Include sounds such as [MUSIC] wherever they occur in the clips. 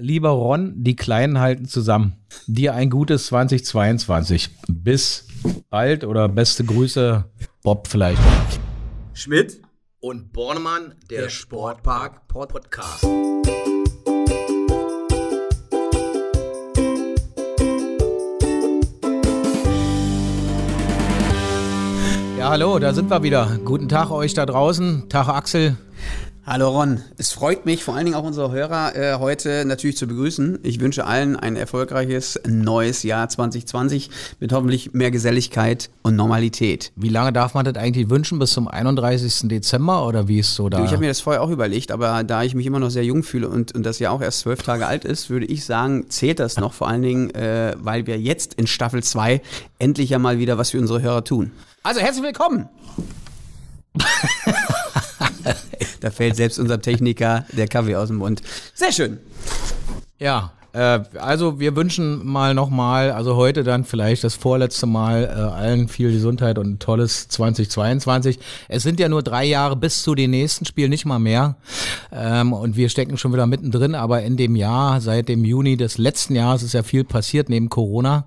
lieber Ron, die Kleinen halten zusammen. Dir ein gutes 2022. Bis bald oder beste Grüße, Bob vielleicht. Schmidt und Bornemann, der, der Sportpark Podcast. Ja, hallo, da sind wir wieder. Guten Tag euch da draußen. Tag Axel. Hallo Ron, es freut mich, vor allen Dingen auch unsere Hörer äh, heute natürlich zu begrüßen. Ich wünsche allen ein erfolgreiches neues Jahr 2020 mit hoffentlich mehr Geselligkeit und Normalität. Wie lange darf man das eigentlich wünschen? Bis zum 31. Dezember oder wie ist so da? Du, ich habe mir das vorher auch überlegt, aber da ich mich immer noch sehr jung fühle und, und das Jahr auch erst zwölf Tage alt ist, würde ich sagen, zählt das noch, vor allen Dingen, äh, weil wir jetzt in Staffel 2 endlich ja mal wieder was für unsere Hörer tun. Also herzlich willkommen! [LAUGHS] da fällt selbst unser Techniker der Kaffee aus dem Mund. Sehr schön. Ja, äh, also wir wünschen mal nochmal, also heute dann vielleicht das vorletzte Mal äh, allen viel Gesundheit und ein tolles 2022. Es sind ja nur drei Jahre bis zu den nächsten Spielen, nicht mal mehr. Ähm, und wir stecken schon wieder mittendrin, aber in dem Jahr, seit dem Juni des letzten Jahres ist ja viel passiert neben Corona.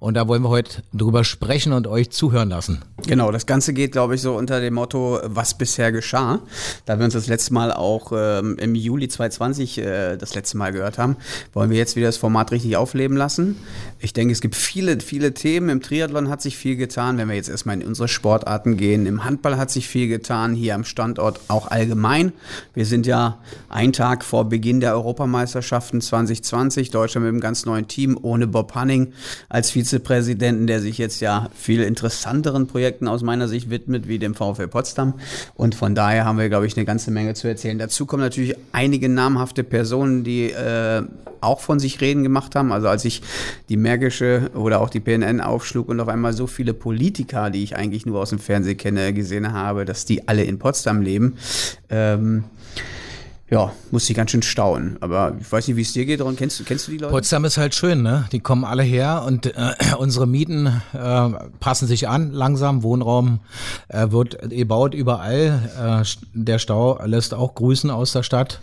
Und da wollen wir heute drüber sprechen und euch zuhören lassen. Genau, das Ganze geht, glaube ich, so unter dem Motto, was bisher geschah. Da wir uns das letzte Mal auch ähm, im Juli 2020 äh, das letzte Mal gehört haben, wollen wir jetzt wieder das Format richtig aufleben lassen. Ich denke, es gibt viele, viele Themen. Im Triathlon hat sich viel getan. Wenn wir jetzt erstmal in unsere Sportarten gehen, im Handball hat sich viel getan, hier am Standort auch allgemein. Wir sind ja einen Tag vor Beginn der Europameisterschaften 2020, Deutschland mit einem ganz neuen Team, ohne Bob Hanning als Vize Vizepräsidenten, der sich jetzt ja viel interessanteren Projekten aus meiner Sicht widmet, wie dem VfL Potsdam. Und von daher haben wir, glaube ich, eine ganze Menge zu erzählen. Dazu kommen natürlich einige namhafte Personen, die äh, auch von sich reden gemacht haben. Also als ich die Märkische oder auch die PNN aufschlug und auf einmal so viele Politiker, die ich eigentlich nur aus dem Fernsehen kenne, gesehen habe, dass die alle in Potsdam leben. Ähm, ja, muss ich ganz schön staunen. Aber ich weiß nicht, wie es dir geht, Ron. Kennst, kennst du die Leute? Potsdam ist halt schön, ne? Die kommen alle her und äh, [CLEARS THROAT] unsere Mieten äh, passen sich an langsam. Wohnraum äh, wird gebaut überall. Äh, der Stau lässt auch grüßen aus der Stadt.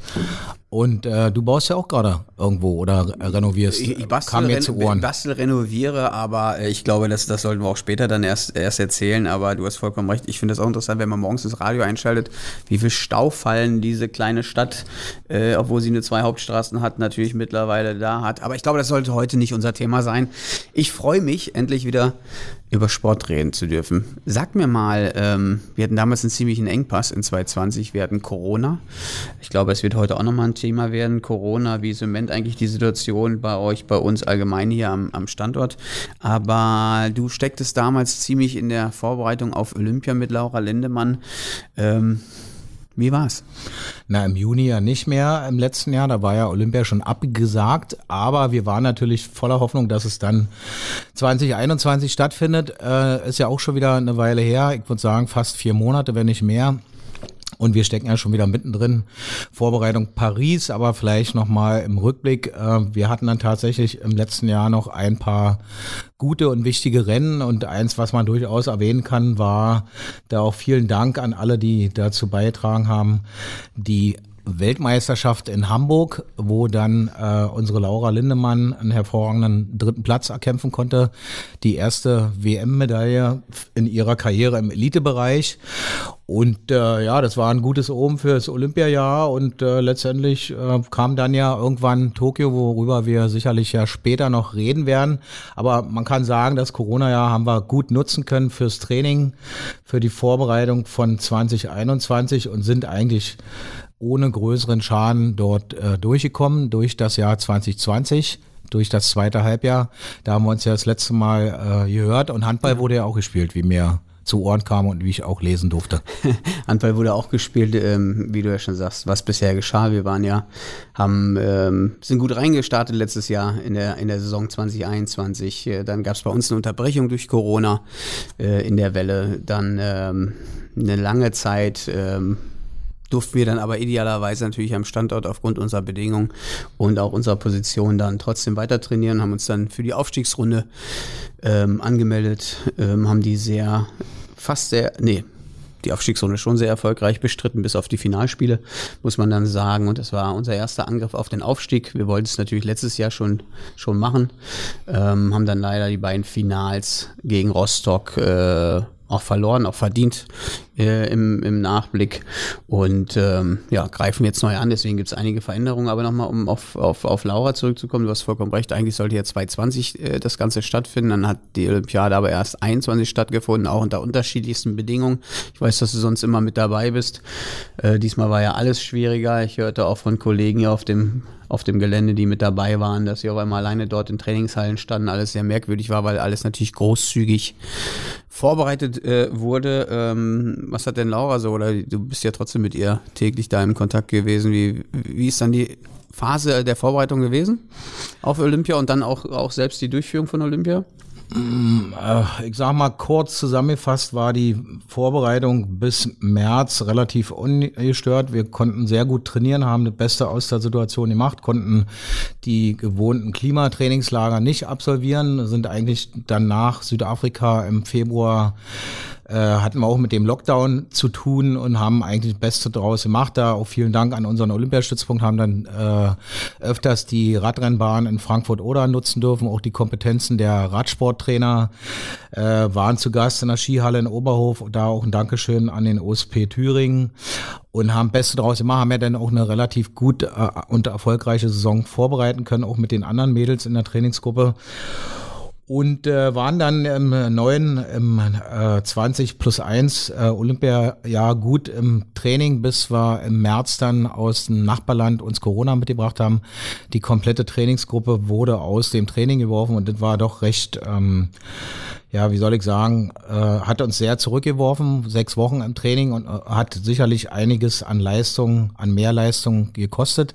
Und äh, du baust ja auch gerade irgendwo oder renovierst. Ich, ich bastel, Kam mir zu Ohren. bastel, renoviere, aber äh, ich glaube, das, das sollten wir auch später dann erst, erst erzählen. Aber du hast vollkommen recht. Ich finde das auch interessant, wenn man morgens das Radio einschaltet, wie viel Staufallen diese kleine Stadt, äh, obwohl sie nur zwei Hauptstraßen hat, natürlich mittlerweile da hat. Aber ich glaube, das sollte heute nicht unser Thema sein. Ich freue mich, endlich wieder über Sport reden zu dürfen. Sag mir mal, ähm, wir hatten damals einen ziemlichen Engpass in 2020. Wir hatten Corona. Ich glaube, es wird heute auch nochmal ein Thema werden. Corona, wie ist im Moment eigentlich die Situation bei euch, bei uns allgemein hier am, am Standort? Aber du stecktest damals ziemlich in der Vorbereitung auf Olympia mit Laura Lindemann. Ähm, wie war's? Na, im Juni ja nicht mehr im letzten Jahr. Da war ja Olympia schon abgesagt. Aber wir waren natürlich voller Hoffnung, dass es dann 2021 stattfindet. Äh, ist ja auch schon wieder eine Weile her. Ich würde sagen, fast vier Monate, wenn nicht mehr. Und wir stecken ja schon wieder mittendrin. Vorbereitung Paris, aber vielleicht nochmal im Rückblick. Äh, wir hatten dann tatsächlich im letzten Jahr noch ein paar gute und wichtige Rennen. Und eins, was man durchaus erwähnen kann, war da auch vielen Dank an alle, die dazu beigetragen haben, die Weltmeisterschaft in Hamburg, wo dann äh, unsere Laura Lindemann einen hervorragenden dritten Platz erkämpfen konnte. Die erste WM-Medaille in ihrer Karriere im Elitebereich. Und äh, ja, das war ein gutes Omen fürs Olympiajahr und äh, letztendlich äh, kam dann ja irgendwann Tokio, worüber wir sicherlich ja später noch reden werden. Aber man kann sagen, das Corona-Jahr haben wir gut nutzen können fürs Training, für die Vorbereitung von 2021 und sind eigentlich ohne größeren Schaden dort äh, durchgekommen durch das Jahr 2020 durch das zweite Halbjahr. Da haben wir uns ja das letzte Mal äh, gehört und Handball wurde ja auch gespielt, wie mir zu Ohren kam und wie ich auch lesen durfte. [LAUGHS] Handball wurde auch gespielt, ähm, wie du ja schon sagst, was bisher geschah. Wir waren ja, haben, ähm, sind gut reingestartet letztes Jahr in der, in der Saison 2021. Äh, dann gab es bei uns eine Unterbrechung durch Corona äh, in der Welle. Dann ähm, eine lange Zeit ähm, durften wir dann aber idealerweise natürlich am Standort aufgrund unserer Bedingungen und auch unserer Position dann trotzdem weiter trainieren, haben uns dann für die Aufstiegsrunde ähm, angemeldet, ähm, haben die sehr, fast sehr, nee, die Aufstiegsrunde schon sehr erfolgreich bestritten, bis auf die Finalspiele, muss man dann sagen. Und das war unser erster Angriff auf den Aufstieg. Wir wollten es natürlich letztes Jahr schon, schon machen, ähm, haben dann leider die beiden Finals gegen Rostock äh, auch verloren, auch verdient äh, im, im Nachblick und ähm, ja, greifen jetzt neu an, deswegen gibt es einige Veränderungen, aber nochmal, um auf, auf, auf Laura zurückzukommen, du hast vollkommen recht, eigentlich sollte ja 2020 äh, das Ganze stattfinden, dann hat die Olympiade aber erst 21 stattgefunden, auch unter unterschiedlichsten Bedingungen. Ich weiß, dass du sonst immer mit dabei bist. Äh, diesmal war ja alles schwieriger. Ich hörte auch von Kollegen hier auf dem auf dem Gelände, die mit dabei waren, dass sie auf einmal alleine dort in Trainingshallen standen, alles sehr merkwürdig war, weil alles natürlich großzügig vorbereitet äh, wurde. Ähm, was hat denn Laura so? Oder du bist ja trotzdem mit ihr täglich da im Kontakt gewesen. Wie, wie ist dann die Phase der Vorbereitung gewesen auf Olympia und dann auch, auch selbst die Durchführung von Olympia? Äh, ich sag mal kurz zusammengefasst war die Vorbereitung bis März relativ ungestört. Wir konnten sehr gut trainieren, haben eine beste aus der Situation gemacht, konnten die gewohnten Klimatrainingslager nicht absolvieren, sind eigentlich dann nach Südafrika im Februar äh, hatten wir auch mit dem Lockdown zu tun und haben eigentlich das Beste draus gemacht. Da auch vielen Dank an unseren Olympiastützpunkt, haben dann äh, öfters die Radrennbahn in Frankfurt oder nutzen dürfen, auch die Kompetenzen der Radsporttrainer äh, waren zu Gast in der Skihalle in Oberhof. Da auch ein Dankeschön an den OSP Thüringen und haben Beste draus gemacht, haben ja dann auch eine relativ gut äh, und erfolgreiche Saison vorbereiten können, auch mit den anderen Mädels in der Trainingsgruppe und äh, waren dann im neuen, im äh, 20 plus 1 äh, Olympiajahr gut im Training, bis wir im März dann aus dem Nachbarland uns Corona mitgebracht haben. Die komplette Trainingsgruppe wurde aus dem Training geworfen und das war doch recht, ähm, ja, wie soll ich sagen, äh, hat uns sehr zurückgeworfen, sechs Wochen im Training und äh, hat sicherlich einiges an Leistung, an Mehrleistung gekostet.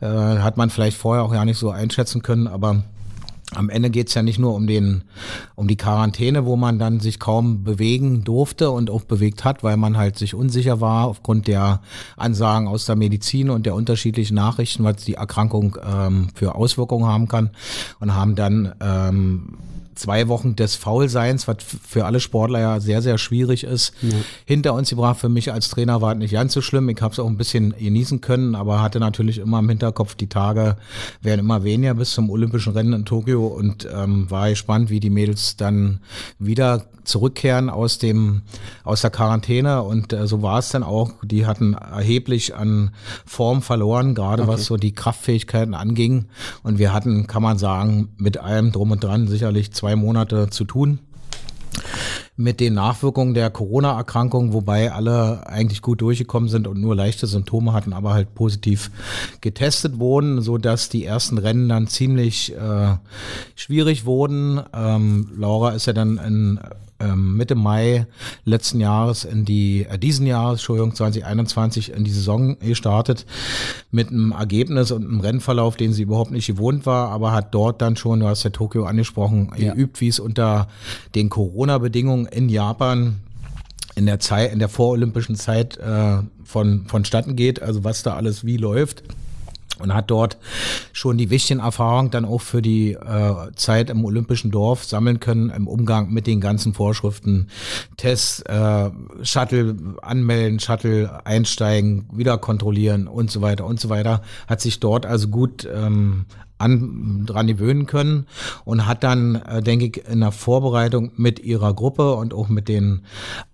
Äh, hat man vielleicht vorher auch ja nicht so einschätzen können, aber am Ende geht's ja nicht nur um den, um die Quarantäne, wo man dann sich kaum bewegen durfte und auch bewegt hat, weil man halt sich unsicher war aufgrund der Ansagen aus der Medizin und der unterschiedlichen Nachrichten, was die Erkrankung ähm, für Auswirkungen haben kann. Und haben dann ähm, zwei Wochen des Faulseins, was für alle Sportler ja sehr, sehr schwierig ist, ja. hinter uns gebracht. Für mich als Trainer war es nicht ganz so schlimm. Ich habe es auch ein bisschen genießen können, aber hatte natürlich immer im Hinterkopf, die Tage werden immer weniger bis zum Olympischen Rennen in Tokio und ähm, war gespannt, wie die Mädels dann wieder zurückkehren aus dem aus der Quarantäne und äh, so war es dann auch. Die hatten erheblich an Form verloren, gerade okay. was so die Kraftfähigkeiten anging. Und wir hatten, kann man sagen, mit allem drum und dran sicherlich zwei Monate zu tun mit den Nachwirkungen der Corona-Erkrankung, wobei alle eigentlich gut durchgekommen sind und nur leichte Symptome hatten, aber halt positiv getestet wurden, so dass die ersten Rennen dann ziemlich äh, schwierig wurden. Ähm, Laura ist ja dann in ähm, Mitte Mai letzten Jahres in die, äh, diesen Jahres, Entschuldigung, 2021 in die Saison gestartet mit einem Ergebnis und einem Rennverlauf, den sie überhaupt nicht gewohnt war, aber hat dort dann schon, du hast ja Tokio angesprochen, ja. geübt, wie es unter den Corona-Bedingungen in Japan in der Zeit, in der vorolympischen Zeit äh, von vonstatten geht, also was da alles wie läuft und hat dort schon die wichtigen Erfahrungen dann auch für die äh, Zeit im Olympischen Dorf sammeln können im Umgang mit den ganzen Vorschriften, Tests, äh, Shuttle anmelden, Shuttle einsteigen, wieder kontrollieren und so weiter und so weiter. Hat sich dort also gut ähm, an, dran gewöhnen können und hat dann, äh, denke ich, in der Vorbereitung mit ihrer Gruppe und auch mit den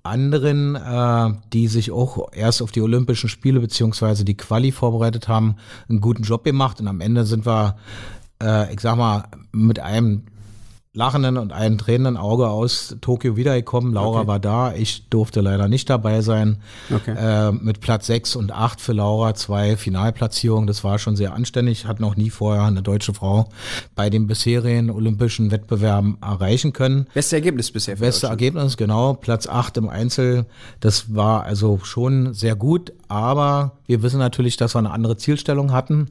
anderen, äh, die sich auch erst auf die Olympischen Spiele beziehungsweise die Quali vorbereitet haben, einen guten Job gemacht. Und am Ende sind wir, äh, ich sag mal, mit einem lachenden und einem tränenden Auge aus Tokio wiedergekommen. Laura okay. war da, ich durfte leider nicht dabei sein. Okay. Äh, mit Platz 6 und 8 für Laura, zwei Finalplatzierungen. Das war schon sehr anständig, hat noch nie vorher eine deutsche Frau bei den bisherigen olympischen Wettbewerben erreichen können. Beste Ergebnis bisher. Beste Ergebnis, genau. Platz 8 im Einzel. Das war also schon sehr gut, aber wir wissen natürlich, dass wir eine andere Zielstellung hatten.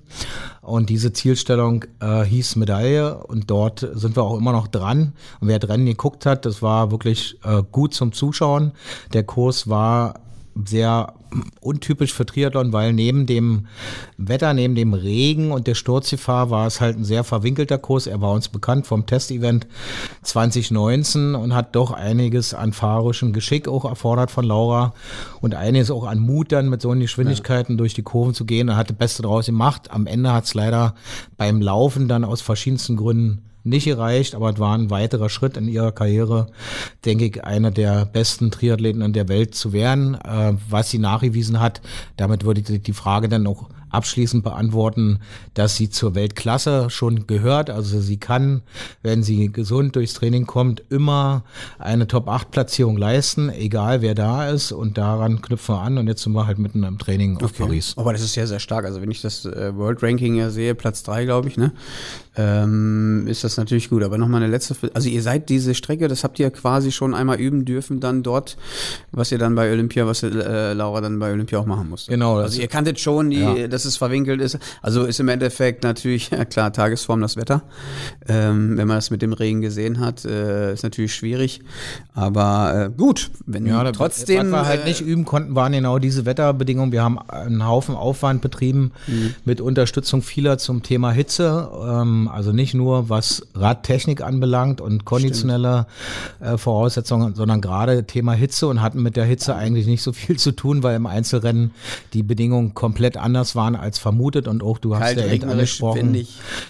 Und diese Zielstellung äh, hieß Medaille und dort sind wir auch immer noch dran. Und wer dran geguckt hat, das war wirklich äh, gut zum Zuschauen. Der Kurs war sehr untypisch für Triathlon, weil neben dem Wetter, neben dem Regen und der Sturzgefahr war es halt ein sehr verwinkelter Kurs. Er war uns bekannt vom Testevent 2019 und hat doch einiges an fahrischem Geschick auch erfordert von Laura und einiges auch an Mut dann mit so Geschwindigkeiten ja. durch die Kurven zu gehen. Er hatte Beste draus gemacht. Am Ende hat es leider beim Laufen dann aus verschiedensten Gründen nicht erreicht, aber es war ein weiterer Schritt in ihrer Karriere, denke ich, einer der besten Triathleten in der Welt zu werden, äh, was sie nachgewiesen hat. Damit würde ich die Frage dann auch abschließend beantworten, dass sie zur Weltklasse schon gehört. Also sie kann, wenn sie gesund durchs Training kommt, immer eine Top-8-Platzierung leisten, egal wer da ist. Und daran knüpfen wir an. Und jetzt sind wir halt mitten im Training auf okay. Paris. Aber das ist sehr, sehr stark. Also wenn ich das äh, World Ranking ja sehe, Platz drei, glaube ich, ne? Ähm, ist das natürlich gut. Aber nochmal eine letzte, also ihr seid diese Strecke, das habt ihr quasi schon einmal üben dürfen, dann dort, was ihr dann bei Olympia, was äh, Laura dann bei Olympia auch machen musste. Genau. Also ihr kanntet schon die, ja. das dass es verwinkelt ist. Also ist im Endeffekt natürlich, [LAUGHS] ja klar, Tagesform das Wetter. Ähm, wenn man das mit dem Regen gesehen hat, äh, ist natürlich schwierig. Aber äh, gut, wenn ja, trotzdem. Was wir halt äh, nicht üben konnten, waren genau diese Wetterbedingungen. Wir haben einen Haufen Aufwand betrieben mhm. mit Unterstützung vieler zum Thema Hitze. Ähm, also nicht nur was Radtechnik anbelangt und konditionelle äh, Voraussetzungen, sondern gerade Thema Hitze und hatten mit der Hitze eigentlich nicht so viel zu tun, weil im Einzelrennen die Bedingungen komplett anders waren waren als vermutet und auch du hast ja eben angesprochen.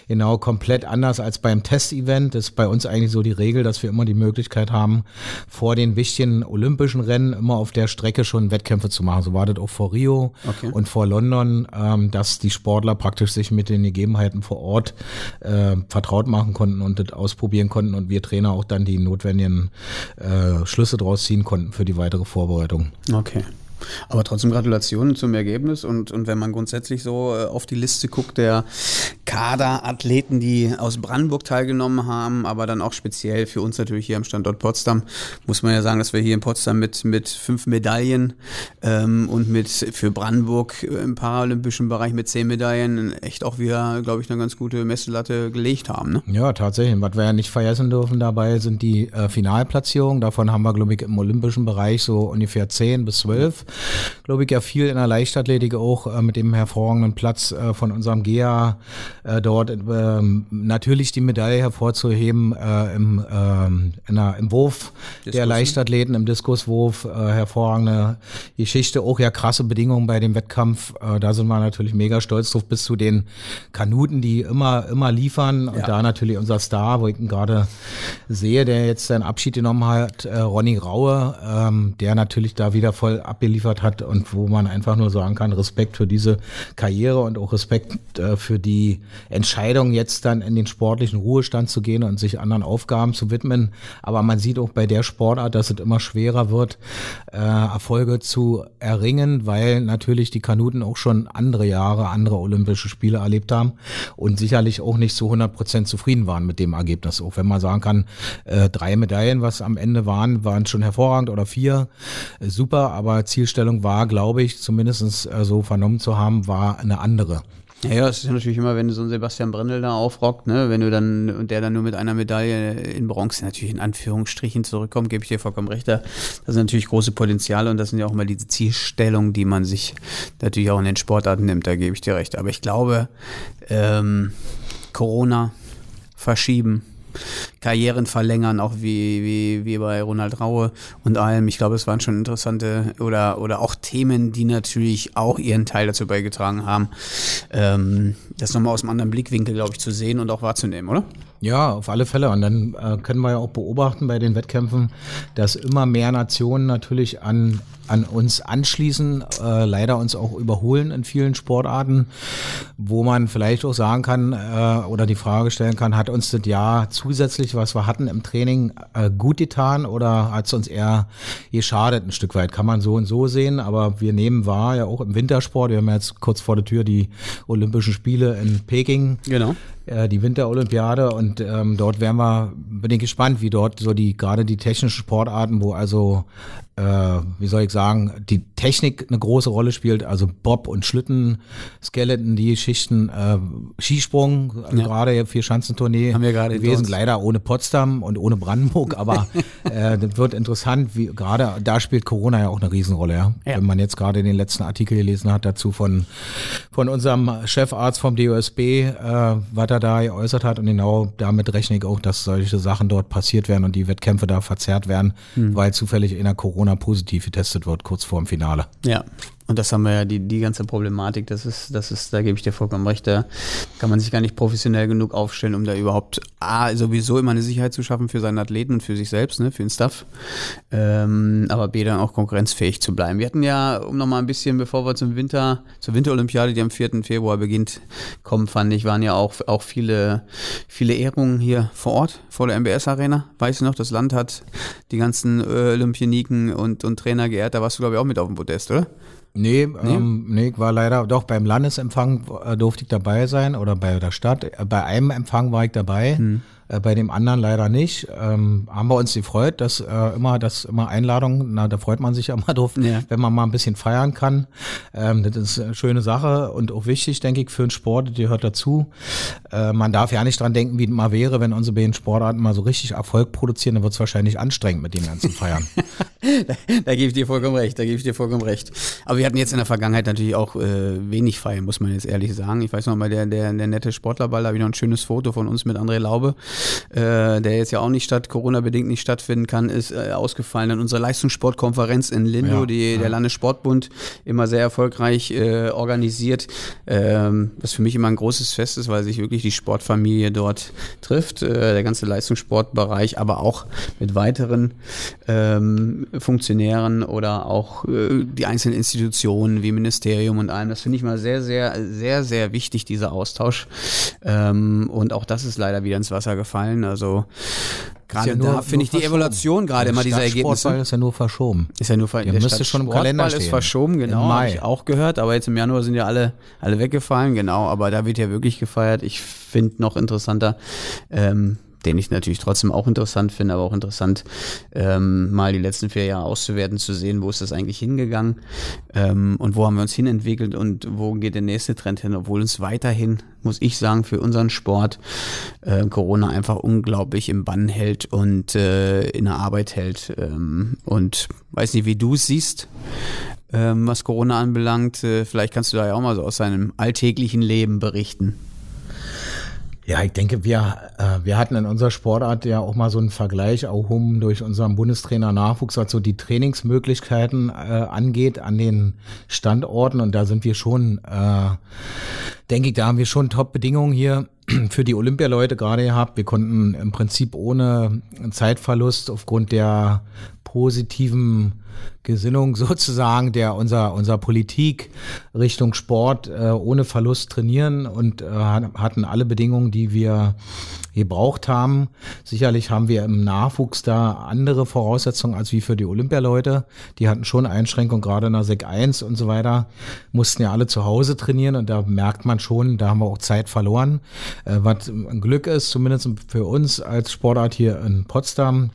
Genau, komplett anders als beim Testevent. Das ist bei uns eigentlich so die Regel, dass wir immer die Möglichkeit haben, vor den wichtigen olympischen Rennen immer auf der Strecke schon Wettkämpfe zu machen. So war das auch vor Rio okay. und vor London, ähm, dass die Sportler praktisch sich mit den Gegebenheiten vor Ort äh, vertraut machen konnten und das ausprobieren konnten und wir Trainer auch dann die notwendigen äh, Schlüsse draus ziehen konnten für die weitere Vorbereitung. Okay. Aber trotzdem Gratulation zum Ergebnis und, und wenn man grundsätzlich so äh, auf die Liste guckt der Kaderathleten, die aus Brandenburg teilgenommen haben, aber dann auch speziell für uns natürlich hier am Standort Potsdam, muss man ja sagen, dass wir hier in Potsdam mit, mit fünf Medaillen ähm, und mit für Brandenburg im paralympischen Bereich mit zehn Medaillen echt auch wieder, glaube ich, eine ganz gute Messlatte gelegt haben. Ne? Ja, tatsächlich. Was wir ja nicht vergessen dürfen dabei sind die äh, Finalplatzierungen. Davon haben wir, glaube ich, im olympischen Bereich so ungefähr zehn bis zwölf glaube ich, ja viel in der Leichtathletik auch äh, mit dem hervorragenden Platz äh, von unserem GEA äh, dort äh, natürlich die Medaille hervorzuheben äh, im, äh, in der, im Wurf Diskus, der Leichtathleten, im Diskuswurf, äh, hervorragende Geschichte, auch ja krasse Bedingungen bei dem Wettkampf. Da sind wir natürlich mega stolz drauf, bis zu den Kanuten, die immer, immer liefern. Und da natürlich unser Star, wo ich ihn gerade sehe, der jetzt seinen Abschied genommen hat, Ronny Raue, ähm, der natürlich da wieder voll abgeliefert abgeliefert hat und wo man einfach nur sagen kann, Respekt für diese Karriere und auch Respekt äh, für die Entscheidung, jetzt dann in den sportlichen Ruhestand zu gehen und sich anderen Aufgaben zu widmen. Aber man sieht auch bei der Sportart, dass es immer schwerer wird, äh, Erfolge zu erringen, weil natürlich die Kanuten auch schon andere Jahre, andere Olympische Spiele erlebt haben und sicherlich auch nicht zu 100 Prozent zufrieden waren mit dem Ergebnis. Auch wenn man sagen kann, äh, drei Medaillen, was am Ende waren, waren schon hervorragend oder vier, äh, super, aber Ziel Zielstellung war, glaube ich, zumindest äh, so vernommen zu haben, war eine andere. Ja, es ist natürlich immer, wenn so einen Sebastian Brendel da aufrockt, ne, wenn du dann, und der dann nur mit einer Medaille in Bronze natürlich in Anführungsstrichen zurückkommt, gebe ich dir vollkommen recht. Da, das sind natürlich große Potenziale und das sind ja auch immer diese Zielstellungen, die man sich natürlich auch in den Sportarten nimmt, da gebe ich dir recht. Aber ich glaube, ähm, Corona verschieben, Karrieren verlängern, auch wie, wie, wie bei Ronald Raue und allem. Ich glaube, es waren schon interessante oder, oder auch Themen, die natürlich auch ihren Teil dazu beigetragen haben, ähm, das nochmal aus einem anderen Blickwinkel, glaube ich, zu sehen und auch wahrzunehmen, oder? Ja, auf alle Fälle. Und dann äh, können wir ja auch beobachten bei den Wettkämpfen, dass immer mehr Nationen natürlich an an uns anschließen, äh, leider uns auch überholen in vielen Sportarten, wo man vielleicht auch sagen kann äh, oder die Frage stellen kann, hat uns das Jahr zusätzlich, was wir hatten im Training, äh, gut getan oder hat es uns eher geschadet ein Stück weit? Kann man so und so sehen, aber wir nehmen wahr, ja auch im Wintersport, wir haben jetzt kurz vor der Tür die Olympischen Spiele in Peking. Genau äh, die Winterolympiade und ähm, dort werden wir, bin ich gespannt, wie dort so die, gerade die technischen Sportarten, wo also äh, wie soll ich sagen, die Technik eine große Rolle spielt, also Bob und Schlitten, Skeleton, die Schichten, äh, Skisprung, also ja. gerade vier Schanzentournee Haben wir gerade gewesen, leider ohne Potsdam und ohne Brandenburg, aber [LAUGHS] äh, das wird interessant, wie gerade da spielt Corona ja auch eine Riesenrolle, ja. ja. Wenn man jetzt gerade den letzten Artikel gelesen hat dazu von von unserem Chefarzt vom DOSB, äh, was da geäußert hat und genau damit rechne ich auch, dass solche Sachen dort passiert werden und die Wettkämpfe da verzerrt werden, hm. weil zufällig in der Corona Corona-positiv getestet wird, kurz vor dem Finale. Ja, und das haben wir ja, die, die ganze Problematik, das ist, das ist, da gebe ich dir vollkommen recht, da kann man sich gar nicht professionell genug aufstellen, um da überhaupt A, sowieso immer eine Sicherheit zu schaffen für seinen Athleten und für sich selbst, ne, für den Staff, ähm, aber B, dann auch konkurrenzfähig zu bleiben. Wir hatten ja, um nochmal ein bisschen, bevor wir zum Winter, zur Winterolympiade, die am 4. Februar beginnt, kommen, fand ich, waren ja auch, auch viele, viele Ehrungen hier vor Ort, vor der MBS-Arena. Weiß ich noch, das Land hat die ganzen äh, Olympioniken und, und Trainer geehrt, da warst du, glaube ich, auch mit auf dem Podest, oder? Nee, nee? Ähm, nee, war leider, doch beim Landesempfang äh, durfte ich dabei sein oder bei der Stadt. Äh, bei einem Empfang war ich dabei. Hm. Äh, bei dem anderen leider nicht. Ähm, haben wir uns gefreut, dass äh, immer, dass immer Einladungen, na, da freut man sich ja [LAUGHS] immer drauf, ja. wenn man mal ein bisschen feiern kann. Ähm, das ist eine schöne Sache und auch wichtig, denke ich, für den Sport, die gehört dazu. Äh, man darf ja nicht dran denken, wie es mal wäre, wenn unsere beiden Sportarten mal so richtig Erfolg produzieren, dann wird es wahrscheinlich anstrengend mit den ganzen Feiern. [LAUGHS] da, da gebe ich dir vollkommen recht, da gebe ich dir vollkommen recht. Aber wir hatten jetzt in der Vergangenheit natürlich auch äh, wenig Feiern, muss man jetzt ehrlich sagen. Ich weiß noch mal, der, der, der nette Sportlerball, da habe ich noch ein schönes Foto von uns mit André Laube äh, der jetzt ja auch nicht statt Corona-bedingt nicht stattfinden kann, ist äh, ausgefallen. Dann unsere Leistungssportkonferenz in Lindo, ja, die ja. der Landessportbund immer sehr erfolgreich äh, organisiert, ähm, was für mich immer ein großes Fest ist, weil sich wirklich die Sportfamilie dort trifft, äh, der ganze Leistungssportbereich, aber auch mit weiteren ähm, Funktionären oder auch äh, die einzelnen Institutionen wie Ministerium und allem. Das finde ich mal sehr, sehr, sehr, sehr wichtig, dieser Austausch. Ähm, und auch das ist leider wieder ins Wasser gefallen. Also gerade ja da finde ich die Evaluation gerade immer dieser Ergebnisse. ist ja nur verschoben. Ist ja nur ver Der müsste schon im Kalender stehen. ist verschoben, genau. Habe ich auch gehört, aber jetzt im Januar sind ja alle, alle weggefallen, genau. Aber da wird ja wirklich gefeiert. Ich finde noch interessanter, ähm, den ich natürlich trotzdem auch interessant finde, aber auch interessant, ähm, mal die letzten vier Jahre auszuwerten, zu sehen, wo ist das eigentlich hingegangen ähm, und wo haben wir uns hinentwickelt und wo geht der nächste Trend hin, obwohl uns weiterhin, muss ich sagen, für unseren Sport äh, Corona einfach unglaublich im Bann hält und äh, in der Arbeit hält. Ähm, und weiß nicht, wie du es siehst ähm, was Corona anbelangt. Äh, vielleicht kannst du da ja auch mal so aus seinem alltäglichen Leben berichten. Ja, ich denke, wir, äh, wir hatten in unserer Sportart ja auch mal so einen Vergleich, auch um durch unseren Bundestrainer Nachwuchs, was so die Trainingsmöglichkeiten äh, angeht an den Standorten. Und da sind wir schon, äh, denke ich, da haben wir schon Top-Bedingungen hier [CLEARS THROAT] für die Olympialeute gerade gehabt. Wir konnten im Prinzip ohne Zeitverlust aufgrund der positiven Gesinnung [LAUGHS] sozusagen der unser unser Politik Richtung Sport äh, ohne Verlust trainieren und äh, hatten alle Bedingungen, die wir gebraucht haben. Sicherlich haben wir im Nachwuchs da andere Voraussetzungen als wie für die Olympialeute. Die hatten schon Einschränkungen, gerade in der Sek 1 und so weiter, mussten ja alle zu Hause trainieren und da merkt man schon, da haben wir auch Zeit verloren. Äh, was ein Glück ist, zumindest für uns als Sportart hier in Potsdam,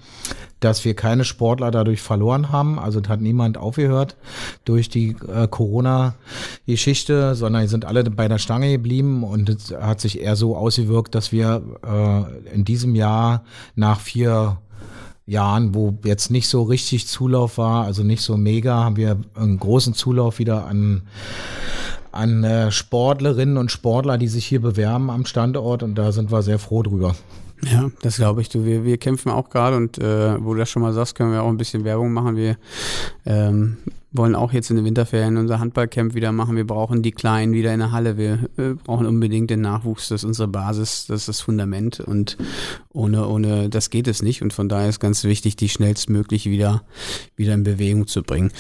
dass wir keine Sportler dadurch verloren haben. Also hat niemand aufgehört durch die äh, Corona-Geschichte, sondern sind alle bei der Stange geblieben und es hat sich eher so ausgewirkt, dass wir äh, in diesem Jahr nach vier Jahren, wo jetzt nicht so richtig Zulauf war, also nicht so mega, haben wir einen großen Zulauf wieder an an äh, Sportlerinnen und Sportler, die sich hier bewerben am Standort und da sind wir sehr froh drüber. Ja, das glaube ich. Du, wir, wir kämpfen auch gerade und äh, wo du das schon mal sagst, können wir auch ein bisschen Werbung machen. Wir ähm, wollen auch jetzt in den Winterferien unser Handballcamp wieder machen. Wir brauchen die Kleinen wieder in der Halle. Wir äh, brauchen unbedingt den Nachwuchs. Das ist unsere Basis, das ist das Fundament und ohne, ohne das geht es nicht. Und von daher ist ganz wichtig, die schnellstmöglich wieder, wieder in Bewegung zu bringen.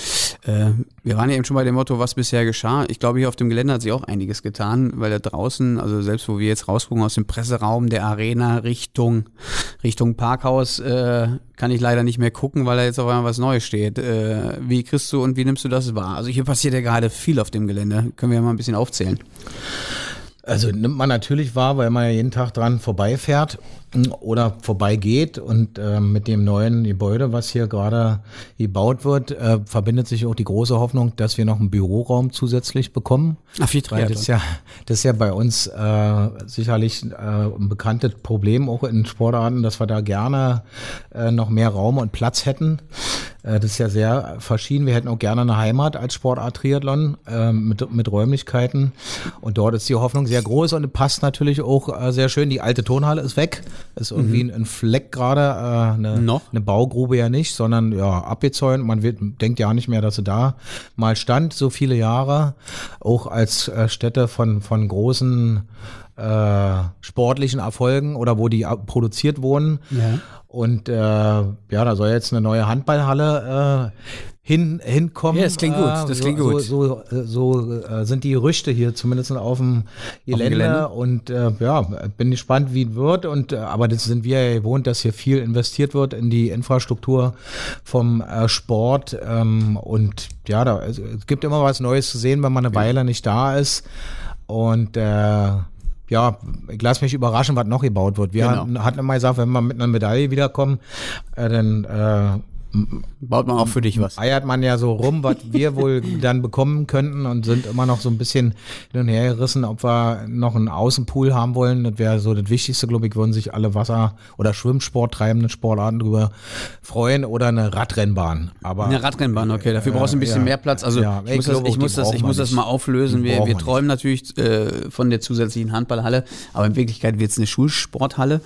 Äh, wir waren ja eben schon bei dem Motto, was bisher geschah. Ich glaube, hier auf dem Gelände hat sich auch einiges getan, weil da draußen, also selbst wo wir jetzt rausgucken aus dem Presseraum der Arena Richtung, Richtung Parkhaus, äh, kann ich leider nicht mehr gucken, weil da jetzt auf einmal was Neues steht. Äh, wie kriegst du und wie nimmst du das wahr? Also hier passiert ja gerade viel auf dem Gelände. Können wir ja mal ein bisschen aufzählen. Also nimmt man natürlich wahr, weil man ja jeden Tag dran vorbeifährt oder vorbeigeht und äh, mit dem neuen Gebäude, was hier gerade gebaut wird, äh, verbindet sich auch die große Hoffnung, dass wir noch einen Büroraum zusätzlich bekommen. Ach, wie Weil das ist ja, das ist ja bei uns äh, sicherlich äh, ein bekanntes Problem auch in Sportarten, dass wir da gerne äh, noch mehr Raum und Platz hätten. Äh, das ist ja sehr verschieden. Wir hätten auch gerne eine Heimat als Sportart Triathlon mit, mit Räumlichkeiten. Und dort ist die Hoffnung sehr groß und passt natürlich auch sehr schön. Die alte Turnhalle ist weg. Ist irgendwie ein, ein Fleck gerade. Äh, eine, Noch? eine Baugrube ja nicht, sondern ja abgezäunt. Man wird, denkt ja nicht mehr, dass sie da mal stand, so viele Jahre. Auch als äh, Stätte von, von großen äh, sportlichen Erfolgen oder wo die ab- produziert wurden. Ja. Und äh, ja, da soll jetzt eine neue Handballhalle äh, hin, hinkommen. Ja, das klingt gut, Äh, das so, klingt so, gut. So, so, so äh, sind die Gerüchte hier zumindest auf dem Gelände. Gelände. Und äh, ja, bin gespannt, wie es wird. Und äh, aber das sind wir ja gewohnt, dass hier viel investiert wird in die Infrastruktur vom äh, Sport. Ähm, und ja, da es, gibt immer was Neues zu sehen, wenn man eine Weile nicht da ist. Und äh, ja, ich lasse mich überraschen, was noch gebaut wird. Wir Genau. hatten, hatten immer gesagt, wenn wir mit einer Medaille wiederkommen, äh, dann äh, Baut man auch für dich was. eiert man ja so rum, was wir wohl [LAUGHS] dann bekommen könnten und sind immer noch so ein bisschen hin und her gerissen, ob wir noch einen Außenpool haben wollen. Das wäre so das Wichtigste, glaube ich, würden sich alle Wasser- oder Schwimmsport treibenden Sportarten drüber freuen oder eine Radrennbahn. Aber Eine Radrennbahn, okay. Dafür brauchst du ein bisschen ja. mehr Platz. Also Ja, ich, ich muss, das, glaube, ich, muss, das, ich muss das mal auflösen. Wir wir träumen natürlich äh, von der zusätzlichen Handballhalle, aber in Wirklichkeit wird es eine Schulsporthalle.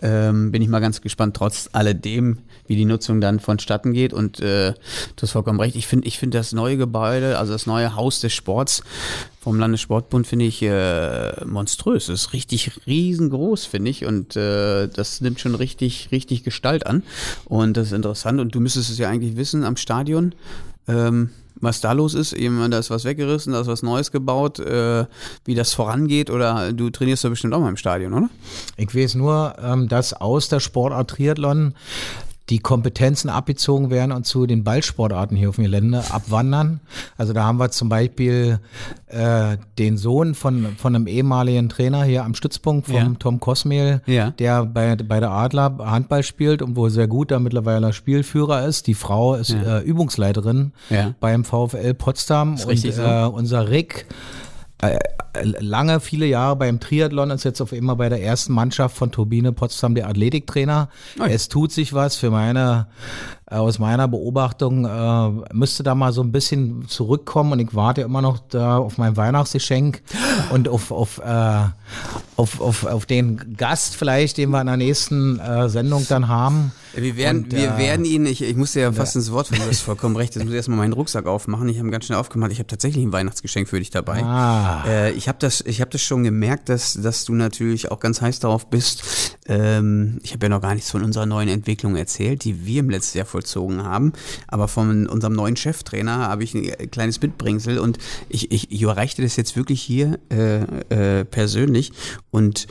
Ähm, bin ich mal ganz gespannt, trotz alledem, wie die Nutzung dann vonstatten geht. Und äh, du hast vollkommen recht. Ich finde ich finde das neue Gebäude, also das neue Haus des Sports vom Landessportbund, finde ich äh, monströs. Das ist richtig riesengroß, finde ich. Und äh, das nimmt schon richtig, richtig Gestalt an. Und das ist interessant. Und du müsstest es ja eigentlich wissen am Stadion. Ähm, was da los ist, eben da ist was weggerissen, da ist was Neues gebaut, äh, wie das vorangeht oder du trainierst da bestimmt auch mal im Stadion, oder? Ich weiß nur, ähm, dass aus der Sportart Triathlon die Kompetenzen abgezogen werden und zu den Ballsportarten hier auf dem Gelände abwandern. Also da haben wir zum Beispiel äh, den Sohn von, von einem ehemaligen Trainer hier am Stützpunkt, vom Ja. Tom Kosmehl, Ja. der bei, bei der Adler Handball spielt und wo sehr gut da mittlerweile Spielführer ist. Die Frau ist Ja. äh, Übungsleiterin beim VfL Potsdam Ist und so. äh, unser Rick lange, viele Jahre beim Triathlon, ist jetzt auf immer bei der ersten Mannschaft von Turbine Potsdam der Athletiktrainer. Ui. Es tut sich was für meine, äh, aus meiner Beobachtung, äh, müsste da mal so ein bisschen zurückkommen und ich warte immer noch da auf mein Weihnachtsgeschenk und auf, auf, äh, auf, auf, auf den Gast vielleicht, den wir in der nächsten äh, Sendung dann haben. Wir werden, Und, wir äh, werden ihn, ich, ich muss dir ja fast ins Wort fallen, du hast vollkommen recht, jetzt muss ich erstmal meinen Rucksack aufmachen. Ich habe ihn ganz schnell aufgemacht. Ich habe tatsächlich ein Weihnachtsgeschenk für dich dabei. Ah. Äh, ich habe das, ich hab das schon gemerkt, dass, dass du natürlich auch ganz heiß darauf bist. Ähm, ich habe ja noch gar nichts von unserer neuen Entwicklung erzählt, die wir im letzten Jahr vollzogen haben. Aber von unserem neuen Cheftrainer habe ich ein kleines Mitbringsel und ich, ich, ich überreichte das jetzt wirklich hier äh, äh, persönlich und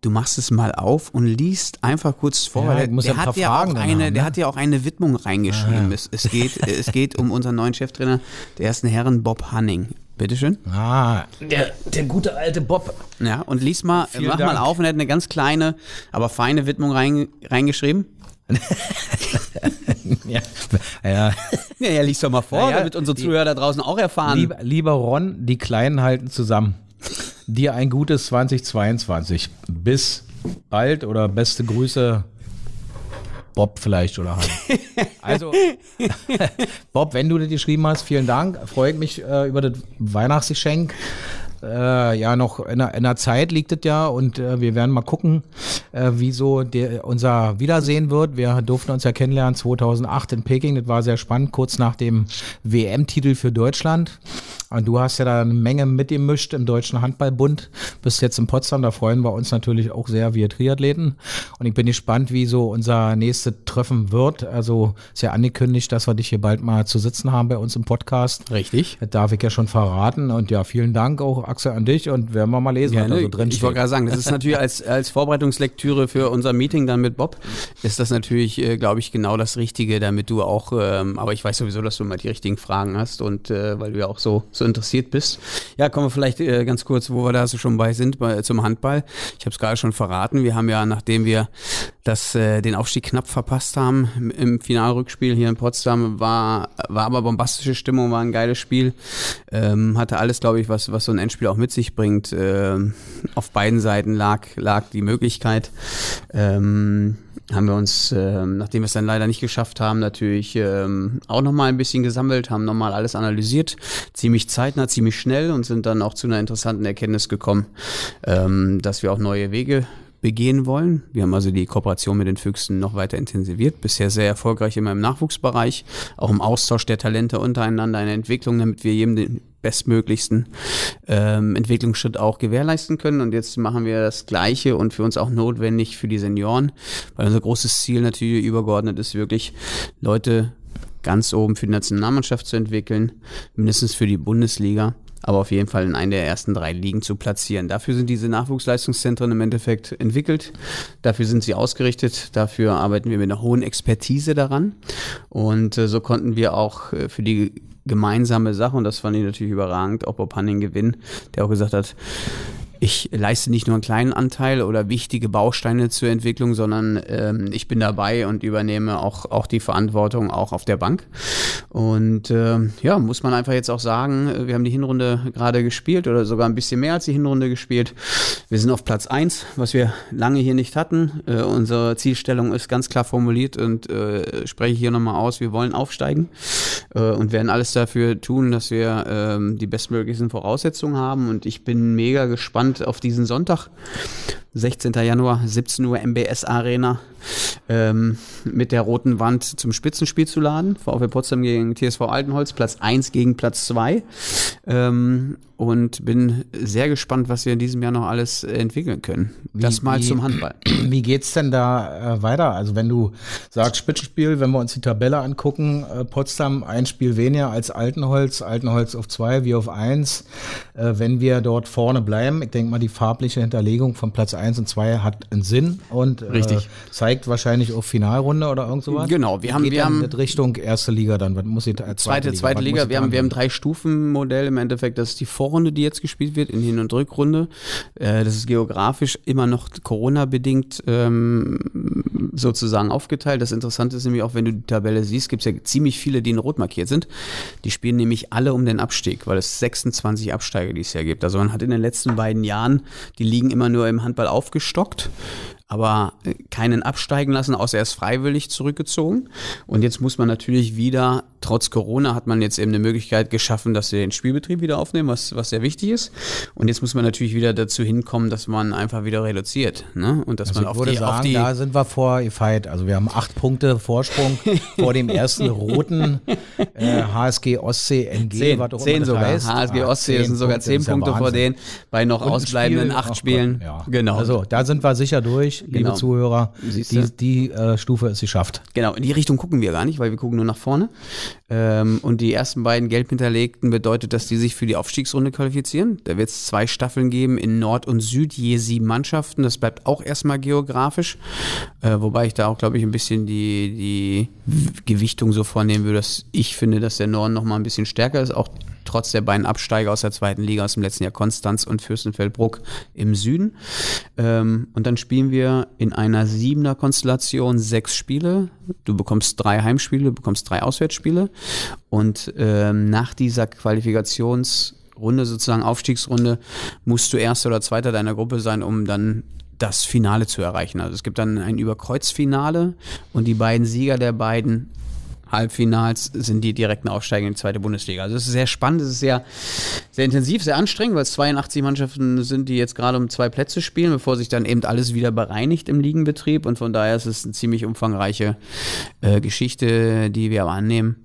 Du machst es mal auf und liest einfach kurz vor. Ja, der, ja hat ja eine, haben, ne? hat ja auch eine Widmung reingeschrieben. Es, es geht, es geht um unseren neuen Cheftrainer, der ersten Herren Bob Hanning. Bitteschön. Ah, der, der gute alte Bob. Ja, und lies mal, Vielen mach Dank. mal auf und er hat eine ganz kleine, aber feine Widmung rein, reingeschrieben. Ja, ja. Ja, ja, lies doch mal vor, Ja, damit unsere Zuhörer da draußen auch erfahren. Lieber, lieber Ron, die Kleinen halten zusammen. Dir ein gutes 2022. Bis bald oder beste Grüße. Bob vielleicht oder Han. [LAUGHS] Also, Bob, wenn du das geschrieben hast, vielen Dank. Freut mich äh, über das Weihnachtsgeschenk. Äh, ja, noch in der, in der Zeit liegt es ja und äh, wir werden mal gucken, äh, wie so der, unser Wiedersehen wird. Wir durften uns ja kennenlernen 2008 in Peking. Das war sehr spannend, kurz nach dem WM-Titel für Deutschland. Und du hast ja da eine Menge mitgemischt im Deutschen Handballbund. Bist jetzt in Potsdam, da freuen wir uns natürlich auch sehr, wir Triathleten. Und ich bin gespannt, wie so unser nächstes Treffen wird. Also ist ja angekündigt, dass wir dich hier bald mal zu sitzen haben bei uns im Podcast. Richtig. Das darf ich ja schon verraten. Und ja, vielen Dank auch, Axel, an dich. Und werden wir mal lesen, Ja, was da so drin ich wollte gerade sagen, das ist natürlich als, als Vorbereitungslektüre Lektüre für unser Meeting dann mit Bob, ist das natürlich, äh, glaube ich, genau das Richtige, damit du auch, ähm, aber ich weiß sowieso, dass du mal die richtigen Fragen hast und äh, weil du ja auch so, so interessiert bist. Ja, kommen wir vielleicht äh, ganz kurz, wo wir da so schon bei sind, bei, zum Handball. Ich habe es gerade schon verraten. Wir haben ja, nachdem wir das, äh, den Aufstieg knapp verpasst haben im, im Finalrückspiel hier in Potsdam, war, war aber bombastische Stimmung, war ein geiles Spiel. Ähm, hatte alles, glaube ich, was, was so ein Endspiel auch mit sich bringt. Ähm, auf beiden Seiten lag, lag die Möglichkeit. Ähm, haben wir uns, ähm, nachdem wir es dann leider nicht geschafft haben, natürlich ähm, auch nochmal ein bisschen gesammelt, haben nochmal alles analysiert, ziemlich zeitnah, ziemlich schnell und sind dann auch zu einer interessanten Erkenntnis gekommen, ähm, dass wir auch neue Wege begehen wollen. Wir haben also die Kooperation mit den Füchsen noch weiter intensiviert, bisher sehr erfolgreich immer im Nachwuchsbereich, auch im Austausch der Talente untereinander, eine Entwicklung, damit wir jedem den bestmöglichsten ähm, Entwicklungsschritt auch gewährleisten können. Und jetzt machen wir das Gleiche und für uns auch notwendig für die Senioren, weil unser großes Ziel natürlich übergeordnet ist, wirklich Leute ganz oben für die Nationalmannschaft zu entwickeln, mindestens für die Bundesliga aber auf jeden Fall in einen der ersten drei Ligen zu platzieren. Dafür sind diese Nachwuchsleistungszentren im Endeffekt entwickelt, dafür sind sie ausgerichtet, dafür arbeiten wir mit einer hohen Expertise daran. Und äh, so konnten wir auch äh, für die gemeinsame Sache und das fand ich natürlich überragend, auch Bob Hanning gewinnen, der auch gesagt hat, ich leiste nicht nur einen kleinen Anteil oder wichtige Bausteine zur Entwicklung, sondern ähm, ich bin dabei und übernehme auch, auch die Verantwortung auch auf der Bank. Und äh, ja, muss man einfach jetzt auch sagen, wir haben die Hinrunde gerade gespielt oder sogar ein bisschen mehr als die Hinrunde gespielt. Wir sind auf Platz eins, was wir lange hier nicht hatten. Äh, unsere Zielstellung ist ganz klar formuliert und äh, spreche hier nochmal aus, wir wollen aufsteigen äh, und werden alles dafür tun, dass wir äh, die bestmöglichen Voraussetzungen haben. Und ich bin mega gespannt, gespannt auf diesen Sonntag. 16. Januar, 17 Uhr MBS Arena ähm, mit der roten Wand zum Spitzenspiel zu laden. VfL Potsdam gegen TSV Altenholz, Platz 1 gegen Platz 2. Ähm, und bin sehr gespannt, was wir in diesem Jahr noch alles entwickeln können. Das wie, mal zum Handball. [CLEARS THROAT] Wie geht's denn da äh, weiter? Also wenn du sagst Spitzenspiel, wenn wir uns die Tabelle angucken, äh, Potsdam ein Spiel weniger als Altenholz, Altenholz auf zwei, wir auf eins. Äh, wenn wir dort vorne bleiben, ich denke mal, die farbliche Hinterlegung von Platz eins und zwei hat einen Sinn und äh, zeigt wahrscheinlich auf Finalrunde oder irgend sowas. Genau, wir haben, Geht wir haben Richtung erste Liga dann. Was muss ich, äh, zweite, zweite Liga, zweite Liga. Wir haben, wir haben drei Stufen Modell im Endeffekt. Das ist die Vor Vorrunde, die jetzt gespielt wird, in Hin- und Rückrunde. Äh, das ist geografisch immer noch Corona-bedingt ähm, sozusagen aufgeteilt. Das Interessante ist nämlich auch, wenn du die Tabelle siehst, gibt es ja ziemlich viele, die in Rot markiert sind. Die spielen nämlich alle um den Abstieg, weil es 26 Absteiger dieses Jahr gibt. Also man hat in den letzten beiden Jahren die Ligen immer nur im Handball aufgestockt aber äh, keinen absteigen lassen, außer er ist freiwillig zurückgezogen. Und jetzt muss man natürlich wieder, trotz Corona hat man jetzt eben eine Möglichkeit geschaffen, dass wir den Spielbetrieb wieder aufnehmen, was, was sehr wichtig ist. Und jetzt muss man natürlich wieder dazu hinkommen, dass man einfach wieder reduziert. Ne? Und dass also man auf die, sagen, auf die. Da sind wir vor gefeit. Also wir haben acht Punkte Vorsprung [LAUGHS] vor dem ersten roten äh, HSG Ostsee NG. Zehn, zehn sogar. Heißt. HSG ah, Ostsee sind sogar zehn Punkte ja vor denen, bei noch Und ausbleibenden Spiel, acht Spielen. Ja. Genau. Also da sind wir sicher durch liebe genau. Zuhörer. Die, die äh, Stufe ist geschafft. Genau, in die Richtung gucken wir gar nicht, weil wir gucken nur nach vorne. Ähm, und die ersten beiden gelb hinterlegten bedeutet, dass die sich für die Aufstiegsrunde qualifizieren. Da wird es zwei Staffeln geben in Nord und Süd, je sieben Mannschaften. Das bleibt auch erstmal geografisch. Äh, wobei ich da auch, glaube ich, ein bisschen die, die Gewichtung so vornehmen würde, dass ich finde, dass der Norden noch mal ein bisschen stärker ist. Auch trotz der beiden Absteiger aus der zweiten Liga aus dem letzten Jahr, Konstanz und Fürstenfeldbruck im Süden. Ähm, und dann spielen wir in einer siebener Konstellation sechs Spiele. Du bekommst drei Heimspiele, du bekommst drei Auswärtsspiele. Und ähm, nach dieser Qualifikationsrunde, sozusagen Aufstiegsrunde, musst du Erster oder Zweiter deiner Gruppe sein, um dann das Finale zu erreichen. Also es gibt dann ein Überkreuzfinale und die beiden Sieger der beiden Halbfinals sind die direkten Aufsteiger in die zweite Bundesliga. Also es ist sehr spannend, es ist sehr, sehr intensiv, sehr anstrengend, weil es 82 Mannschaften sind, die jetzt gerade um zwei Plätze spielen, bevor sich dann eben alles wieder bereinigt im Ligenbetrieb. Und von daher ist es eine ziemlich umfangreiche äh, Geschichte, die wir aber annehmen